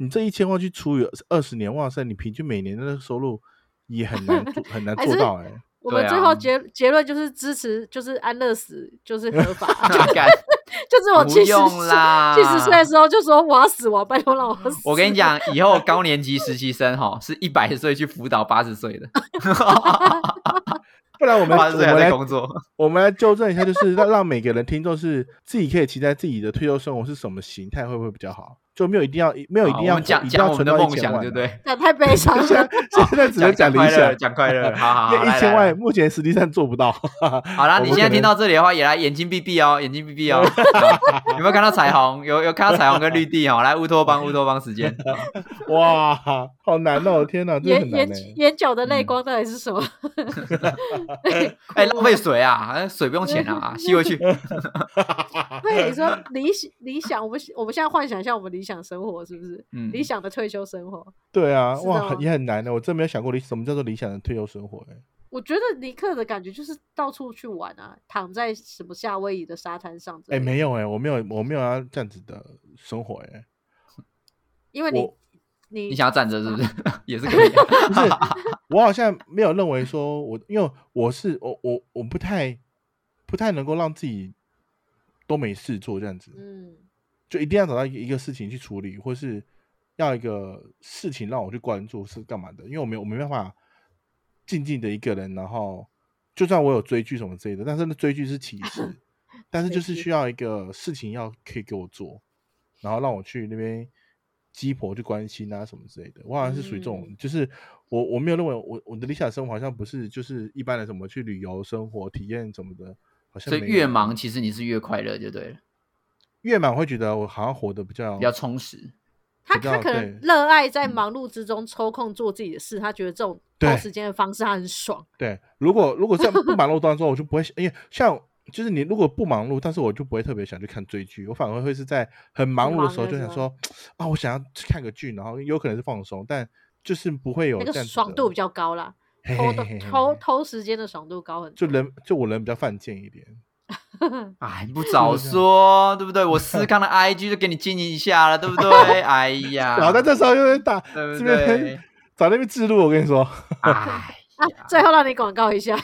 你这一千万去除以二十年，哇塞，你平均每年的收入也很难做 很难做到哎、
我们最后结结论就是支持，就是安乐死就是合法，
干
就是我七十
啦，
七十岁的时候就说我要死，我拜托让我 死。
我跟你，讲，以后高年级实习生哈是一百岁去辅导八十岁的，
不然我们
八十岁还
我们来
在工作。
我们来纠正一下，就是让让每个人听众是自己可以期待自己的退休生活是什么形态，会不会比较好？就没有一定要没有一定要
讲
一定要存到
讲我们的梦想？对不对？
那太悲伤
现在
了。
现在只能讲理
快乐，
想，
讲快乐，好好
一千万目前实际上做不到。
好啦，你现在听到这里的话，也来眼睛闭闭哦，眼睛闭闭哦。有没有看到彩虹？有有看到彩虹跟绿地哦？来乌托邦，乌托邦时间。
哇，好难哦！天哪，
眼眼。眼角的
嗯
泪光到底是什么？
哎，浪费水啊！哎水不用钱啊，吸回去。
对，你说理想理想，我们我们现在幻想一下我们理想生活是不是？
嗯
理想的退休生活，
对啊，哇，也很难的。我真没有想过理什么叫做理想的退休生活。哎，
我觉得尼克的感觉就是到处去玩啊，躺在什么夏威夷的沙滩上。
哎，没，有哎，我没有，我没有要这样子的生活哎。
因为你你
你想要站着是不是？也是可以啊。
不是，我好像没有认为说我，因为我是我我我不太不太能够让自己都没事做这样子，
嗯
就一定要找到一个事情去处理，或是要一个事情让我去关注是干嘛的，因为我没有我没办法静静的一个人，然后就算我有追剧什么之类的，但是那追剧是其次，但是就是。需要一个事情要可以给我做，然后让我去那边鸡婆去关心啊什么之类的。我好像是属于这种，
嗯。
就是我我没有认为我我的理想生活好像不是就是一般的什么去旅游生活体验什么的，好像
所以越忙，其实你是越快乐，就对了，
越满会觉得我好像活得比较
比较充实。
他他可能热爱在忙碌之中抽空做自己的事，他觉得这种
对
偷时间的方式他很爽。
对，如果如果在 不忙碌当中，我就不会，因为像就是你如果不忙碌，但是我就不会特别想去看追剧，我反而会是在很忙碌的时候就想说啊，我想要去看个剧，然后有可能是放松，但就是不会有
那个爽度比较高啦，
嘿
偷的偷偷时间的爽度高很多。
就人就我人比较犯贱一点，
哎，你不早说，对不对？我思 康的 IG 就给你经营一下了，对不对？哎呀，
然后在这时候又会打
对不
这边
对？
找那边记录，我跟你说，
哎
啊，最后让你广告一下，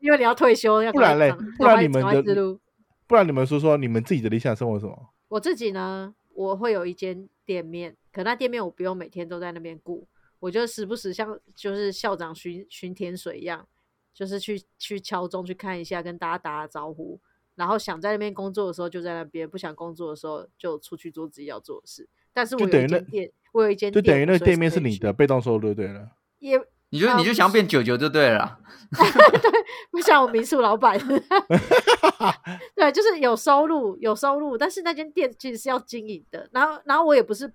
因为你要退休，要
不然嘞不然你们的不然你们说说你们自己的理想生活是什么？
我自己呢，我会有一间店面，可那店面我不用每天都在那边顾，我就时不时像就是校长巡巡天水一样，就是去去敲钟去看一下，跟大家打打招呼。然后想在那边工作的时候就在那边，不想工作的时候就出去做自己要做的事。但是我有
就等于那
一间店，我有一间
就等于那个店面是你的被动收入，就对了。
也
你就你就想变九九就对了 对。
不像我民宿老板，对，就是有收入，有收入，但是那间店其实是要经营的。然后，然后我也不是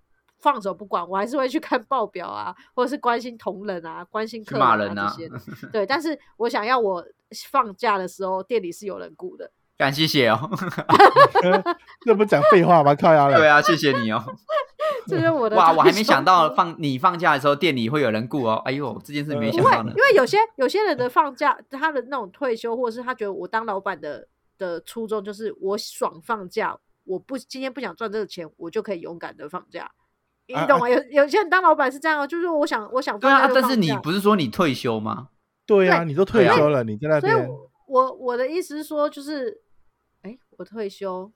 放手不管，我还是会去看报表啊，或者是关心同仁啊，关心客人
骂人啊
啊这些的。对，但是我想要我放假的时候，店里是有人顾的。
感谢谢哦，
这不讲废话吗？靠呀嘞！
对啊，谢谢你哦。
这是我的
哇，我还没想到放你放假的时候店里会有人顾哦。哎呦，这件事没想，到呢
因。为有些有些人的放假，他的那种退休，或者是他觉得我当老板的的初衷就是我爽放假，我不今天不想赚这个钱，我就可以勇敢的放假。你
啊
懂吗？有有些人当老板是这样哦，就是我想我想
对啊，
放假就
但是你不是说你退休吗？
对啊，你都退休了，你在那
所以，我我我的意思是说，就是哎，我退休，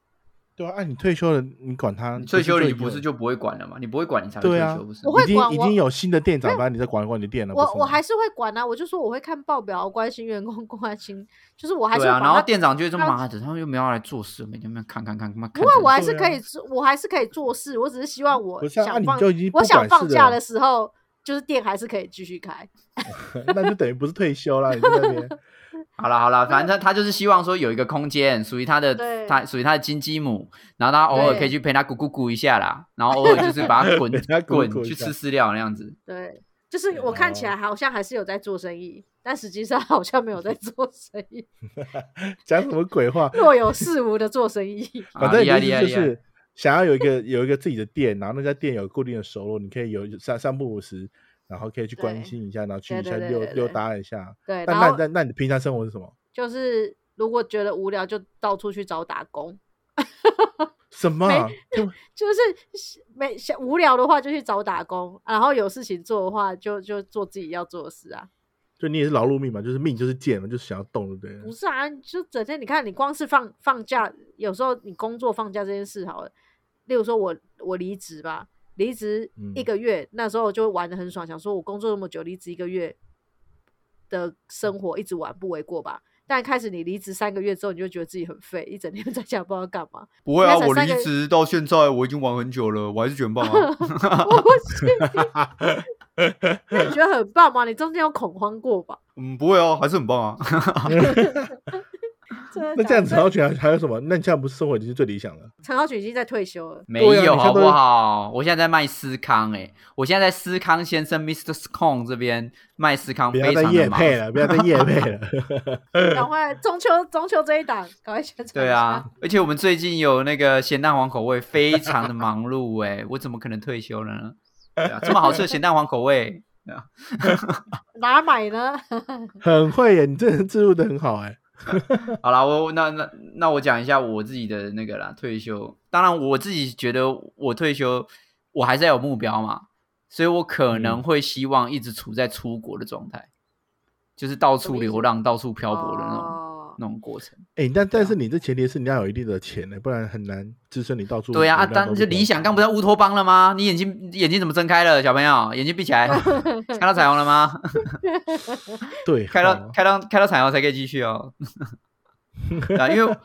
对啊，啊你退休了，你管他？
你退休了，你不是就不会管了吗？你不会管，你才会退休，不是
我？会管
已经已经有新的店长把你在管管你的店了，
我我还是会管啊，我就说我会看报表，关心员工，关心，就是我还是
对啊，然后店长就会说
他
妈的，他们又没有要来做事，每天在那边看看看，他妈看
不过我还是可以做，我还是可以做事，我只是希望我想放，我想放假的时候，就是店还是可以继续开。
那就等于不是退休啦，你在那边。
好了好了，反正他他就是希望说有一个空间属于他的，
对
他属于他的金鸡母，然后他偶尔可以去陪他咕咕咕一下啦，然后偶尔就是把他 滚滚去吃饲料那样子。
对，就是我看起来好像还是有在做生意，但实际上好像没有在做生意，
讲什么鬼话？
若有似无的做生意。
啊
反正你
厉害厉害厉害
的意思就是想要有一个有一个自己的店，然后那家店有固定的收入，你可以有三三不五时，然后可以去关心一下，然后去一下溜溜达一下。
对，
那那那那你的平常生活是什么？
就是如果觉得无聊，就到处去找打工。
什么啊？就
就是没想无聊的话就去找打工，然后有事情做的话就就做自己要做的事啊。
就你也是劳碌命嘛，就是命就是贱嘛，就是想要动，对不对了
不？是啊，就整天你看，你光是放放假，有时候你工作放假这件事好了，例如说我我离职吧，离职一
嗯
个月，那时候就玩的很爽，想说我工作那么久，离职一个月的生活一直玩不为过吧。但开始你离职三个月之后，你就觉得自己很废，一整天 在家不知道干嘛。
不会啊，我离职到现在我已经玩很久了，我还是卷棒啊。
我不信，那你觉得很棒吗？你中间有恐慌过吧？
嗯，不会哦，还是很棒啊。
那这样陈
子，
浩群还还有什么？那你这样不是生活已经是最理想了？
陈浩群已经在退休了。
没有好不好？我现在在卖思康哎、我现在在思康先生 Mr. Scone 这边卖思康，
不要再。夜配了，不要再夜配了。
赶快中秋中秋这一档，赶快宣传。
对啊，，而且我们最近有那个咸蛋黄口味，非常的忙碌哎、我怎么可能退休了呢？对啊，这么好吃的咸蛋黄口味，对啊
哪买呢？
很会耶，你这人自入的很好哎。
好啦，我那那那我讲一下我自己的那个啦，退休。当然，我自己觉得我退休，我还是要有目标嘛，所以我可能
嗯
会希望一直处在出国的状态，就是到处流浪、到处漂泊的那种、
哦
那种过程。
哎，但但是你这前提是你要有一定的钱呢，不然很难支撑你到处。
对呀、啊，当就理想，刚不是乌托邦了吗？你眼睛眼睛怎么睁开了，小朋友？眼睛闭起来，看到彩虹了吗？
对，
开到
好
开到开到彩虹才可以继续哦。对啊，因为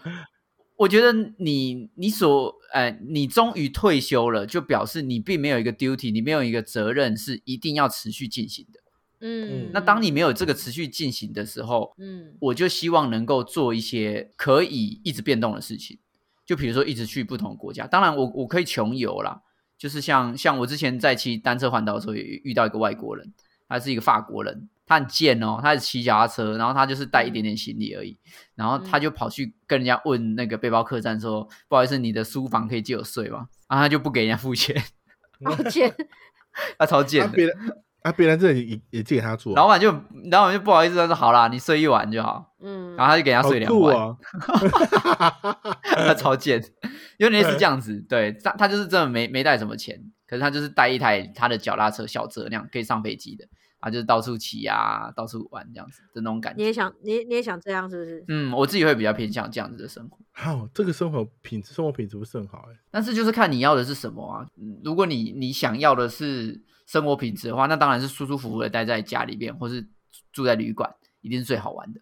我觉得你你所呃，你终于退休了，就表示你并没有一个 duty，你没有一个责任是一定要持续进行的。
嗯，
那当你没有这个持续进行的时候，
嗯
我就希望能够做一些可以一直变动的事情，就比如说一直去不同的国家。当然我，我可以穷游啦，就是像像我之前在骑单车环岛的时候，也遇到一个外国人，他是一个法国人，他很贱哦，他是骑脚踏车，然后他就是带一点点行李而已，然后他就跑去跟人家问那个背包客栈说：“不好意思，你的书房可以借我睡吗？”然后他就不给人家付钱，
抱歉，
他超
啊
贱的。
啊，别人这里也也借给他住哦，
老板就老板就不好意思，他说：“好啦，你睡一晚就好。”
嗯，
然后他就给人家睡两晚。
啊！
他超贱，因为类似这样子。对，他他就是真的没没带什么钱，可是他就是带一台他的脚踏车小车那样可以上飞机的，啊，就是到处骑啊，到处玩这样子的那种感觉。
你也想，你你也想这样是不是？
嗯，我自己会比较偏向这样子的生活，
好，这个生活品质，生活品质不是很好哎、
但是就是看你要的是什么啊。嗯如果你你想要的是生活品质的话，那当然是舒舒服服的待在家里边，或是住在旅馆，一定是最好玩的，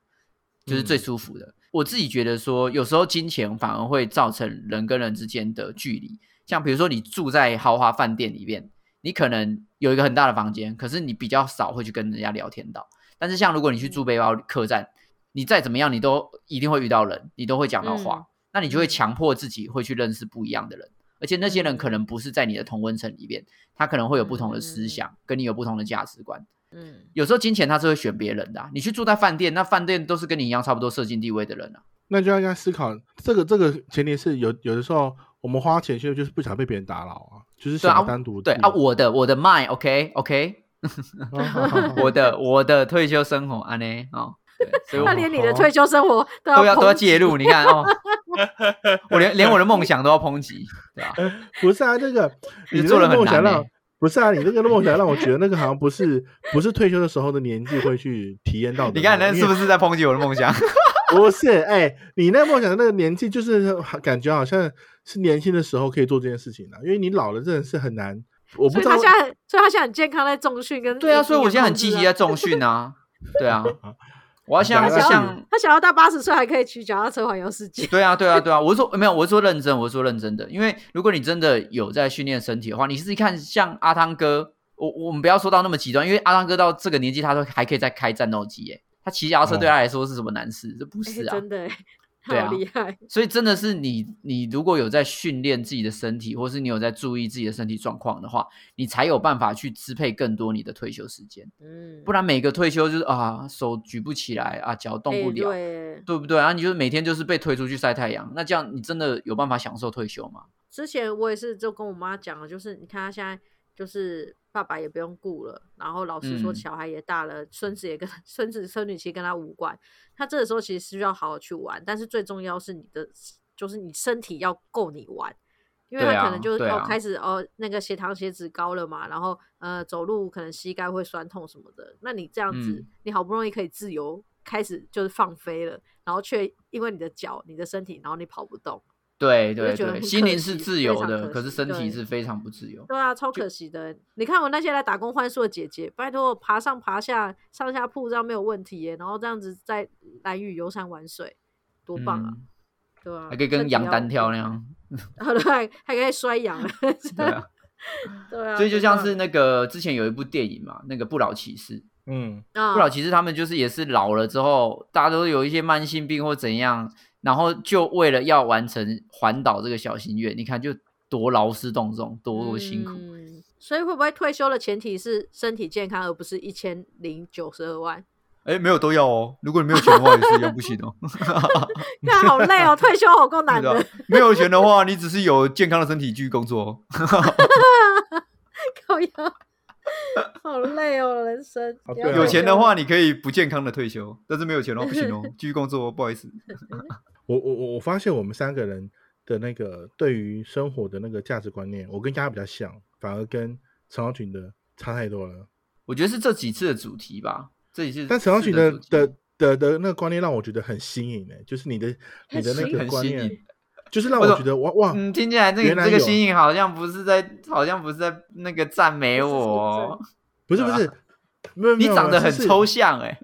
就是最舒服的。我自己觉得说，有时候金钱反而会造成人跟人之间的距离。像比如说，你住在豪华饭店里面，你可能有一个很大的房间，可是你比较少会去跟人家聊天到。但是像如果你去住背包客栈，你再怎么样，你都一定会遇到人，你都会讲到话，
嗯
那你就会
嗯
强迫自己会去认识不一样的人，而且那些人可能不是在你的同温层里面，他可能会有不同的思想，跟你有不同的价值观。
嗯，
有时候金钱他是会选别人的啊、你去住在饭店，那饭店都是跟你一样差不多社经地位的人啊。
那就要应该思考这个这个前提是有有的时候我们花钱其实就是不想被别人打扰啊，就是想单独
对啊，我的我的 mind，OK OK，
哦好好好
我的我的退休生活安呢？哦，对所以
他连你的退休生活都
都要都要介入，你看哦，我连 连我的梦想都要抨击，对吧？
不是啊，这个
你
你
做得很
那个梦想让不是啊，你那个梦想让我觉得那个好像不是不是退休的时候的年纪会去体验到的。
你看那是不
是？
在抨击我的梦想？
不是，哎、你那梦想的那个年纪，就是感觉好像是年轻的时候可以做这件事情的、因为你老了真的是很难。我不知道
所以他现在很，所以他现在很健康，在重训跟
对啊，所以我现在很积极在
在。
重训啊，对啊，我要
想要
像
他想要到八十岁还可以骑脚踏车环游世界。
对啊，对啊，对啊，我是说没有，我是说认真，我是说认真的，因为如果你真的有在训练身体的话，你试试看，像阿汤哥，我我们不要说到那么极端，因为阿汤哥到这个年纪，他都还可以再开战斗机，耶，他骑脚踏车对他来说是什么难事？这不
哎
是啊，
真的欸，
对啊
厉害。
所以真的是你，你如果有在训练自己的身体，或是你有在注意自己的身体状况的话，你才有办法去支配更多你的退休时间。
嗯，
不然每个退休就是啊，手举不起来啊，脚动不
哎
了，
对，
对不对？然后你就是每天就是被推出去晒太阳，那这样你真的有办法享受退休吗？
之前我也是就跟我妈讲了，就是你看她现在就是爸爸也不用顾了，然后老师说
嗯
小孩也大了，孙子也跟 孙子孙女其实跟他无关，他这个时候其实需要好好去玩，但是最重要是你的就是你身体要够你玩。因为他可能就是、
对啊
哦开始哦那个血糖血脂高了嘛，然后呃走路可能膝盖会酸痛什么的，那你这样子、
嗯
你好不容易可以自由开始就是放飞了，然后却因为你的脚、你的身体，然后你跑不动，
对对对，心灵是自由的，
可
可是身体是非常不自由。
对啊，超可惜的。你看我那些来打工换宿的姐姐，拜托爬上爬下、上下铺这样没有问题耶，然后这样子在蓝雨游山玩水，多棒啊！
嗯
对啊，
还可以跟羊单挑那样，
对，还还可以摔羊，
对啊。
对啊，
所以就像是那个之前有一部电影嘛，那个《不老骑士》，
嗯，
啊，
不老骑士他们就是也是老了之后，大家都有一些慢性病或怎样，然后就为了要完成环岛这个小心愿，你看就多劳师动众，多辛苦。
嗯所以会不会退休的前提是身体健康，而不是一千零九十二万？
哎、没有都要哦，如果你没有钱的话，也是一样不行哦。
那好累哦，退休好够难的
啊，没有钱的话，你只是有健康的身体继续工作哦。
靠腰，好累哦，人生。
有钱的话，你可以不健康的退休，但是没有钱的话不行哦，继续工作哦，不好意思。
我我我我发现我们三个人的那个对于生活的那个价值观念，我跟丫比较像，反而跟陈浩群的差太多了。
我觉得是这几次的主题吧，这几次。
但陈浩群的的的的那个观念让我觉得很新颖诶，就是你的 你的那个观念
新颖，
就是让我觉得哇哇，
嗯，听起来这个这个
原来有
新颖好像不是在，好像不是在那个赞美我
不是不是，没有
你长得很抽象哎、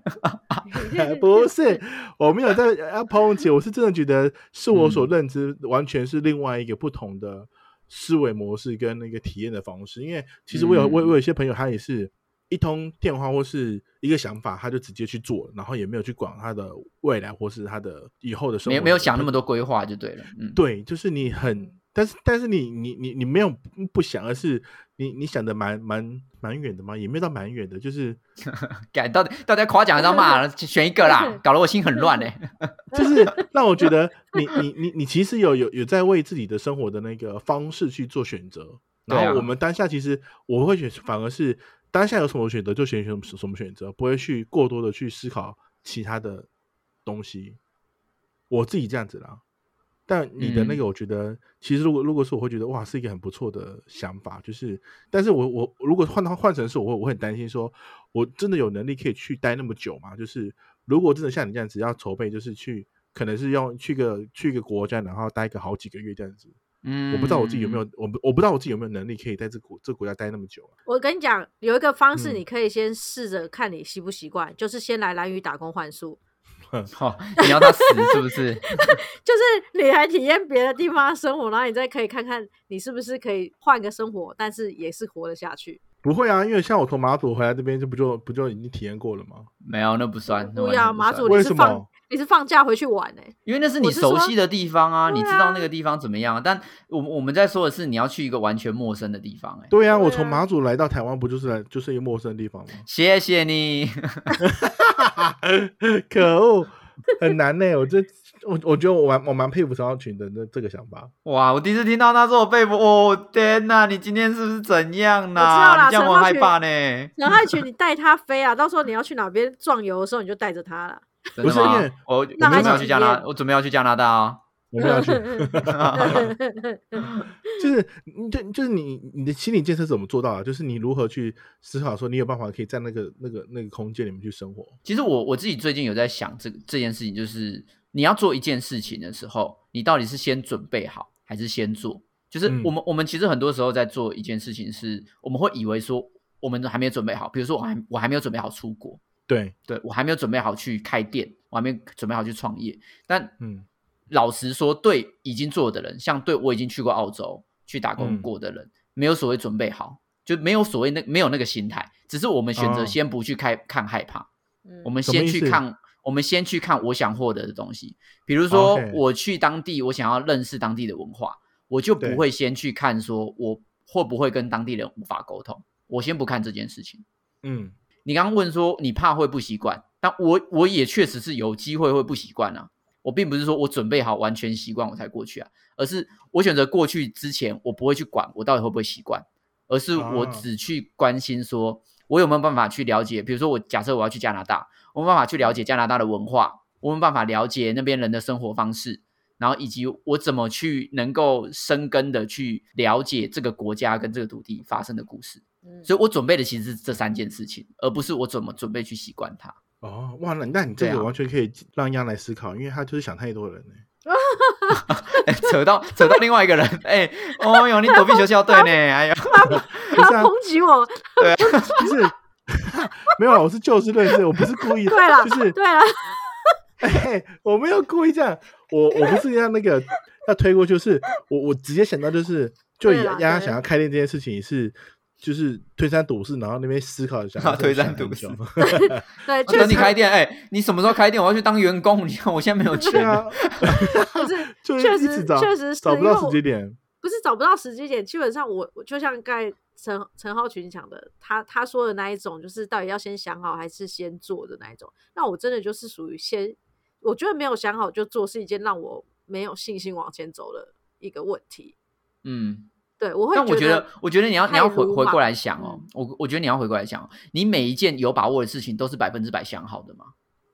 不是，我没有在要抨击，我是真的觉得是我所
嗯。
认知完全是另外一个不同的思维模式跟那个体验的方式。因为其实我有、我
嗯。
我有一些朋友，他也是一通电话或是一个想法，他就直接去做，然后也没有去管他的未来或是他的以后的生活，
没没有想那么多规划就对了，嗯，
对，就是你很，但是但是你你你你没有不想，而是你你想的蛮蛮蛮远的嘛，也没有到蛮远的，就是
感到底到底夸奖还是要骂？选一个啦，搞得我心很乱哎、
就是让我觉得你你你你其实有有有在为自己的生活的那个方式去做选择，然后我们当下其实我会选，反而是当下有什么选择就选什么什么选择，不会去过多的去思考其他的东西。我自己这样子啦，但你的那
嗯。
个，我觉得其实如果如果是我会觉得哇，是一个很不错的想法，就是，但是我我如果换到换成是我，我会很担心说，我真的有能力可以去待那么久吗？就是如果真的像你这样子要筹备，就是去可能是用去个去一个国家，然后待个好几个月这样子，
嗯，
我不知道我自己有没有，我我不知道我自己有没有能力可以在这国这国家待那么久啊。
我跟你讲，有一个方式，
嗯。
你可以先试着看你习不习惯，就是先来蓝屿打工换宿，
哦，你要他死是不是？
就是你还体验别的地方的生活，然后你再可以看看你是不是可以换个生活，但是也是活得下去。
不会啊，因为像我从马祖回来这边，就不就不就已经体验过了吗？
没有，那不算。那
不要
完全算
马祖，
为什
你是放
么
你是放假回去玩呢、
因为那是你熟悉的地方啊，你知道
啊
那个地方怎么样。但我们我们在说的是你要去一个完全陌生的地方、欸，哎，
对啊，我从马祖来到台湾，不就是来就是一个陌生的地方吗？
谢谢你。
可恶，很难呢、我这我我觉得我蛮我蛮佩服陈浩群的这这个想法。
哇，我第一次听到他说我被捕，哦天哪，你今天是不是怎样
我知道啦
呢？你这样我
陈浩群
害怕呢。
然后群你带他飞啊，到时候你要去哪边壮游的时候，你就带着他了。
真的吗
不是因为？
我我
让
准备要去加拿，我准备要去加拿大啊。
我们要去，就是就就是你你的心理建设怎么做到啊？就是你如何去思考说你有办法可以在那个那个那个空间里面去生活？
其实我我自己最近有在想这个这件事情，就是你要做一件事情的时候，你到底是先准备好还是先做？就是
嗯
我们、我们其实很多时候在做一件事情是，我们会以为说我们还没有准备好，比如说我还我还没有准备好出国，
对，
对我还没有准备好去开店，我还没准备好去创业。但
嗯
老实说，对已经做的人，像对我已经去过澳洲去打工
嗯
过的人，没有所谓准备好，就没有所谓那没有那个心态，只是我们选择
哦
先不去开、看害怕。
嗯
我们先去看，我们先去看我想获得的东西。比如说，我去当地，我想要认识当地的文化，我就不会先去看说我会不会跟当地人无法沟通，我先不看这件事情。
嗯
你刚刚问说你怕会不习惯，但我我也确实是有机会会不习惯啊。我并不是说我准备好完全习惯我才过去啊，而是我选择过去之前，我不会去管我到底会不会习惯，而是我
啊
只去关心说我有没有办法去了解，比如说我假设我要去加拿大，我有没有办法去了解加拿大的文化，我有没有办法了解那边人的生活方式，然后以及我怎么去能够深根的去了解这个国家跟这个土地发生的故事。
嗯
所以我准备的其实是这三件事情，而不是我怎么准备去习惯它。
哦哇，那那你这个完全可以让央来思考，因为他就是想太多的人呢、
哎扯到扯到另外一个人，哎、哦哟，你躲避学校队呢？哎呀，
他抨击我。
对不是 没有啊，我是就事论事，我不是故意的，
对了，
就是
对了，
哎，我没有故意这样，我我不是要那个要推过去，就是我我直接想到就是，就丫丫想要开店这件事情是。就是推三堵四，然后那边思考一下
推山
想很
堵势
久
对，
我
确实
等你开店，哎、你什么时候开店？我要去当员工。你看我现在没有钱。
啊，
不是，
就是
确实
找
确实是
找不到时间点。
不是找不到时机点，基本上我我就像刚才陈陈浩群讲的，他他说的那一种，就是到底要先想好还是先做的那一种。那我真的就是属于先，我觉得没有想好就做是一件让我没有信心往前走的一个问题。
嗯，
对，我会
但我觉得，我觉得你要你要回回过来想哦
嗯，
我我觉得你要回过来想哦，你每一件有把握的事情都是百分之百想好的吗？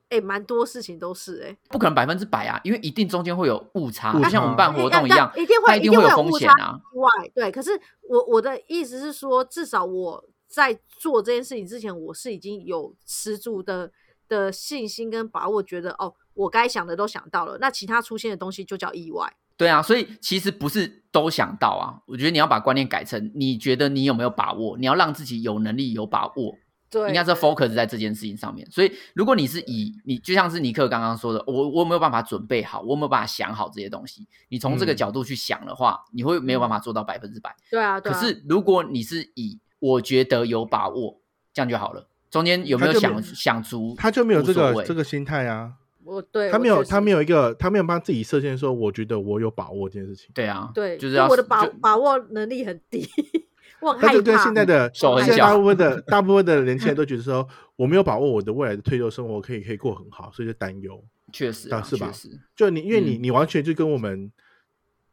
哎，蛮多事情都是哎、
不可能百分之百啊，因为一定中间会有误差，
误
就像我们
差
办活动一样，
一定会
一定会
有
风险啊。
以外，对。可是我我的意思是说，至少我在做这件事情之前，我是已经有十足的的信心跟把握，觉得哦，我该想的都想到了，那其他出现的东西就叫意外。
对啊，所以其实不是都想到啊，我觉得你要把观念改成，你觉得你有没有把握？你要让自己有能力、有把握，
对，
应该是 focus 在这件事情上面。所以，如果你是以你就像是尼克刚刚说的，我我有没有办法准备好，我有没有办法想好这些东西？你从这个
嗯
角度去想的话，你会没有办法做到百分之百。
对啊，对啊。
可是如果你是以我觉得有把握，这样就好了。中间有没有想想足？
他就没有这个这个心态啊，
我对
他没有他没有一个他没有帮自己设限，说我觉得我有把握这件事情。
对啊，
对，
就是
我的把把握能力很低，我很害
他就跟。现在的
手很小
现在大部分的大部分的年轻人都觉得说，我没有把握我的未来的退休生活可以可以过很好，所以就担忧。
确实啊，
啊是吧，就你因为你
嗯
你完全就跟我们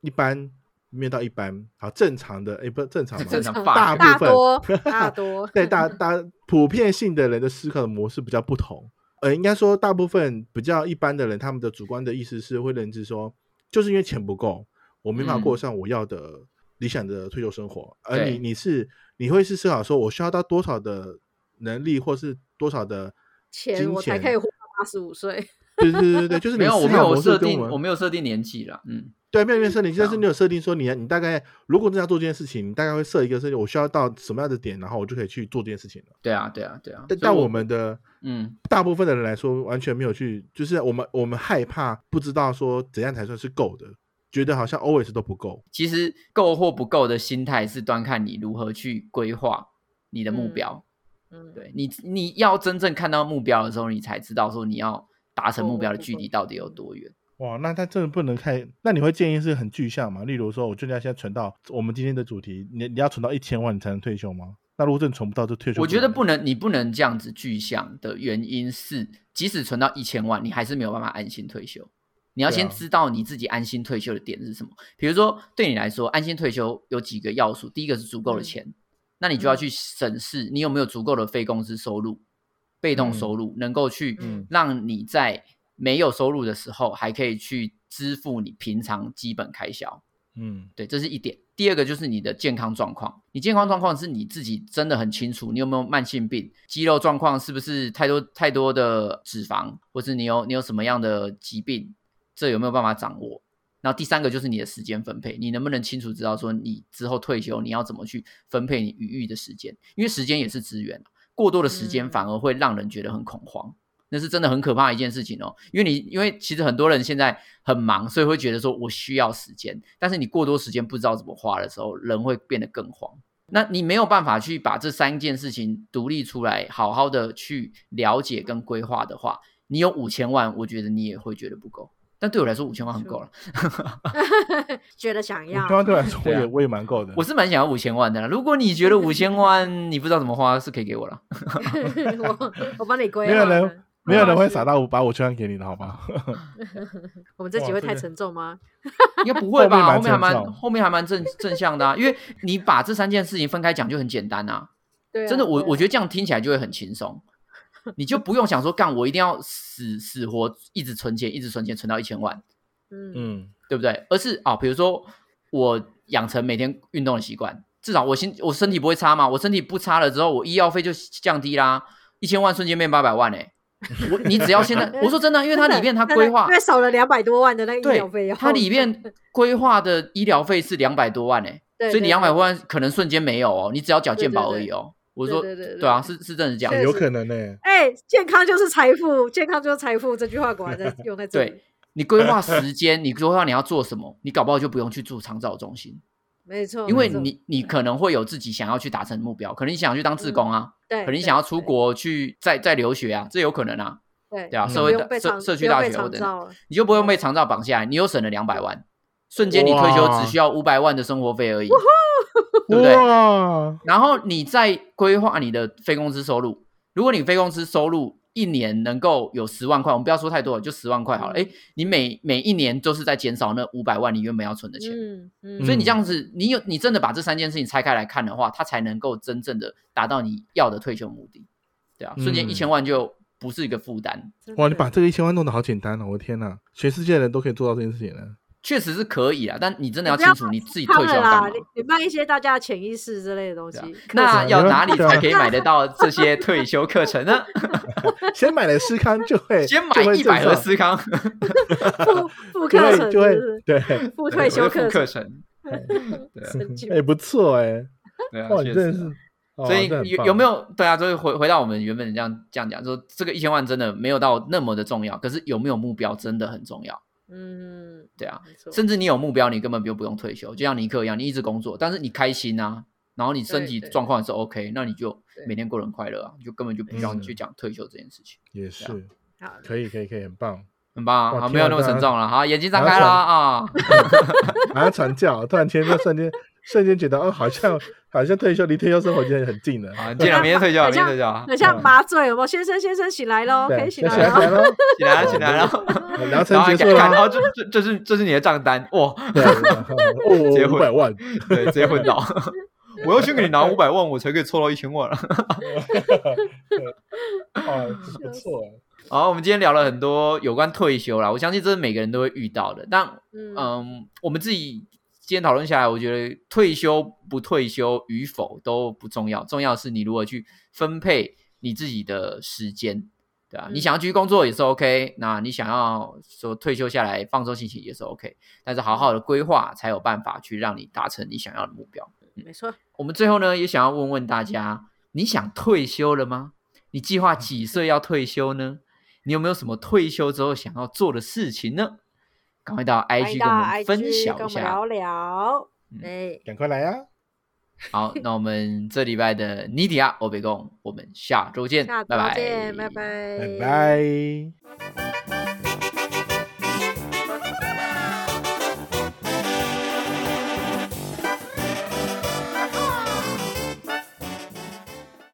一般面到一般好正常的，哎不正常嘛，
正常
大
大
部分
多 大多
对大大普遍性的人的思考的模式比较不同。呃，应该说大部分比较一般的人，他们的主观的意思是会认知说，就是因为钱不够，我没办法过
嗯
上我要的理想的退休生活。而你你是你会是思考说，我需要到多少的能力，或是多少的
钱我才可以活到八十五岁。
对对对对对，就是
没有，我没有设定，我没有设定年纪了。嗯，
对，没有没有设定，但是
啊
你有设定说你你大概如果真的要做这件事情，你大概会设一个设定，我需要到什么样的点，然后我就可以去做这件事情了。
对啊，对啊，对啊。
但但我们的
嗯，
大部分的人来说，完全没有去，就是我们我们害怕不知道说怎样才算是够的，觉得好像 always 都不够。
其实够或不够的心态是端看你如何去规划你的目
嗯
标。
嗯，
对你，你要真正看到目标的时候，你才知道说你要达成目标的距离到底有多远。
哇，那他真的不能看？那你会建议是很具象吗？例如说，我就要先存到我们今天的主题，你你要存到一千万，你才能退休吗？那如果真的存不到，就退休。
我觉得不
能。
你不能这样子具象的原因是，即使存到一千万，你还是没有办法安心退休。你要先知道你自己安心退休的点是什么。比如说，对你来说，安心退休有几个要素，第一个是足够的
嗯
钱，那你就要
嗯
去审视你有没有足够的非工资收入、被动收入，能够去
嗯
让你在没有收入的时候，还可以去支付你平常基本开销。
嗯
对，这是一点。第二个就是你的健康状况，你健康状况是你自己真的很清楚，你有没有慢性病，肌肉状况是不是太多太多的脂肪，或是你有你有什么样的疾病，这有没有办法掌握？然后第三个就是你的时间分配，你能不能清楚知道说你之后退休你要怎么去分配你余裕的时间？因为时间也是资源，过多的时间
嗯
反而会让人觉得很恐慌。那是真的很可怕的一件事情哦，因为你因为其实很多人现在很忙，所以会觉得说我需要时间，但是你过多时间不知道怎么花的时候，人会变得更慌。那你没有办法去把这三件事情独立出来，好好的去了解跟规划的话，你有五千万，我觉得你也会觉得不够。但对我来说，五千万很够了。
觉得想要
五千，万对我来 说，我也我也蛮够的。
我是蛮想要五千万的啦。如果你觉得五千万 你不知道怎么花，是可以给我了。
我我帮你规
没有人。没有人会
是
傻到把五千万给你的，好吗？
我们这集会太沉重吗？
应该不会吧？
后
后面还蛮后面还蛮正正向的啊，因为你把这三件事情分开讲就很简单啊。
对啊，
真的，我我觉
得
得这样听起来就会很轻松，你就不用想说干我一定要死死活一直存钱，一直存钱存到一千万，
嗯
嗯，
对不对？而是啊，比如说我养成每天运动的习惯，至少我心我身体不会差嘛，我身体不差了之后，我医药费就降低啦，一千万瞬间变八百万哎、我你只要现在，我说真的，因为它里面它规划
因为少了两百多万的那个医
对
疗费用，
它里面规划的医疗费是两百多万哎、所以你两百
对
万可能瞬间没有哦，你只要缴健保而已哦。我说
对对对对
对啊，是是真的这样
确。
有可能呢。
哎、健康就是财富，健康就是财富，这句话果然在 用在这里
对。你规划 时间，你规划你要做什么，你搞不好就不用去住长照中心，
没错，
因为你你可能会有自己想要去达成的目标，可能你想要去当志工啊，
对，
可能你想要出，国去再再留学啊，这有可能啊，
对
对啊，
嗯
社会大社社区大学或者你就不用被长照绑下来，你又省了两百万，瞬间你退休只需要五百万的生活费而已，对不对？然后你再规划你的非工资收入，如果你非工资收入一年能够有十万块，我们不要说太多了，就十万块好了。
嗯
哎、你每每一年都是在减少那五百万你原本要存的钱，
嗯嗯，
所以你这样子，你有你真的把这三件事情拆开来看的话，它才能够真正的达到你要的退休目的，对啊，瞬间
嗯
一千万就不是一个负担，
哇，你把这个一千万弄得好简单哦！我的天哪，全世界的人都可以做到这件事情了。
确实是可以啊，但你真的要清楚你自己退休要干嘛
你。你卖一些大家的潜意识之类的东西
那要哪里才可以买得到这些退休课程呢？
先买了思康就会
先买一百盒思康，
副副
就
课程
对，
副退休
副课
课程，
哎，不错哎，
对啊，
真的是
所以有有没有对啊？就是回回到我们原本这样这样讲，说这个一千万真的没有到那么的重要，可是有没有目标真的很重要，
嗯，
对啊，甚至你有目标，你根本就不用退休，就像尼克一样，你一直工作，但是你开心啊，然后你身体状况也是 OK，那你就每天过得很快乐啊，你就根本就不需要
嗯。
去讲退休这件事情，
也是。
好
可以可以可以，很棒。
很棒啊，好，没有那么沉重了，好，眼睛张开了啊，
还要传教，突然间就瞬间瞬间觉得哦，好像 好像退休离退休生活已经很近了。
啊，既然明天退休明天退休啊，
很像麻醉，有没有？先生先生醒来喽，可
对，
以醒
起
来了。
来起来喽，
起来了，起来了，
疗程
然后还
结束了，
看看哦，这这这是这是你的账单，哇，
对，哦，五百万，
对，直接昏倒。我要先给你拿五百万，我才可以凑到一千万了。
啊，不错。
好，我们今天聊了很多有关退休啦，我相信这是每个人都会遇到的。但
嗯
嗯，我们自己今天讨论下来，我觉得退休不退休与否都不重要，重要的是你如何去分配你自己的时间，对啊，
嗯
你想要继续工作也是 OK，那你想要说退休下来放松心情也是 OK，但是好好的规划才有办法去让你达成你想要的目标。
没错，
我们最后呢，也想要问问大家，你想退休了吗？你计划几岁要退休呢？你有没有什么退休之后想要做的事情呢？赶快到 IG 跟我们分享一下。
聊聊。
嗯
哎，
赶快来啊！
好，那我们这礼拜的尼迪亚欧北贡，我们下周见，
下
拜拜。
拜拜，
拜拜。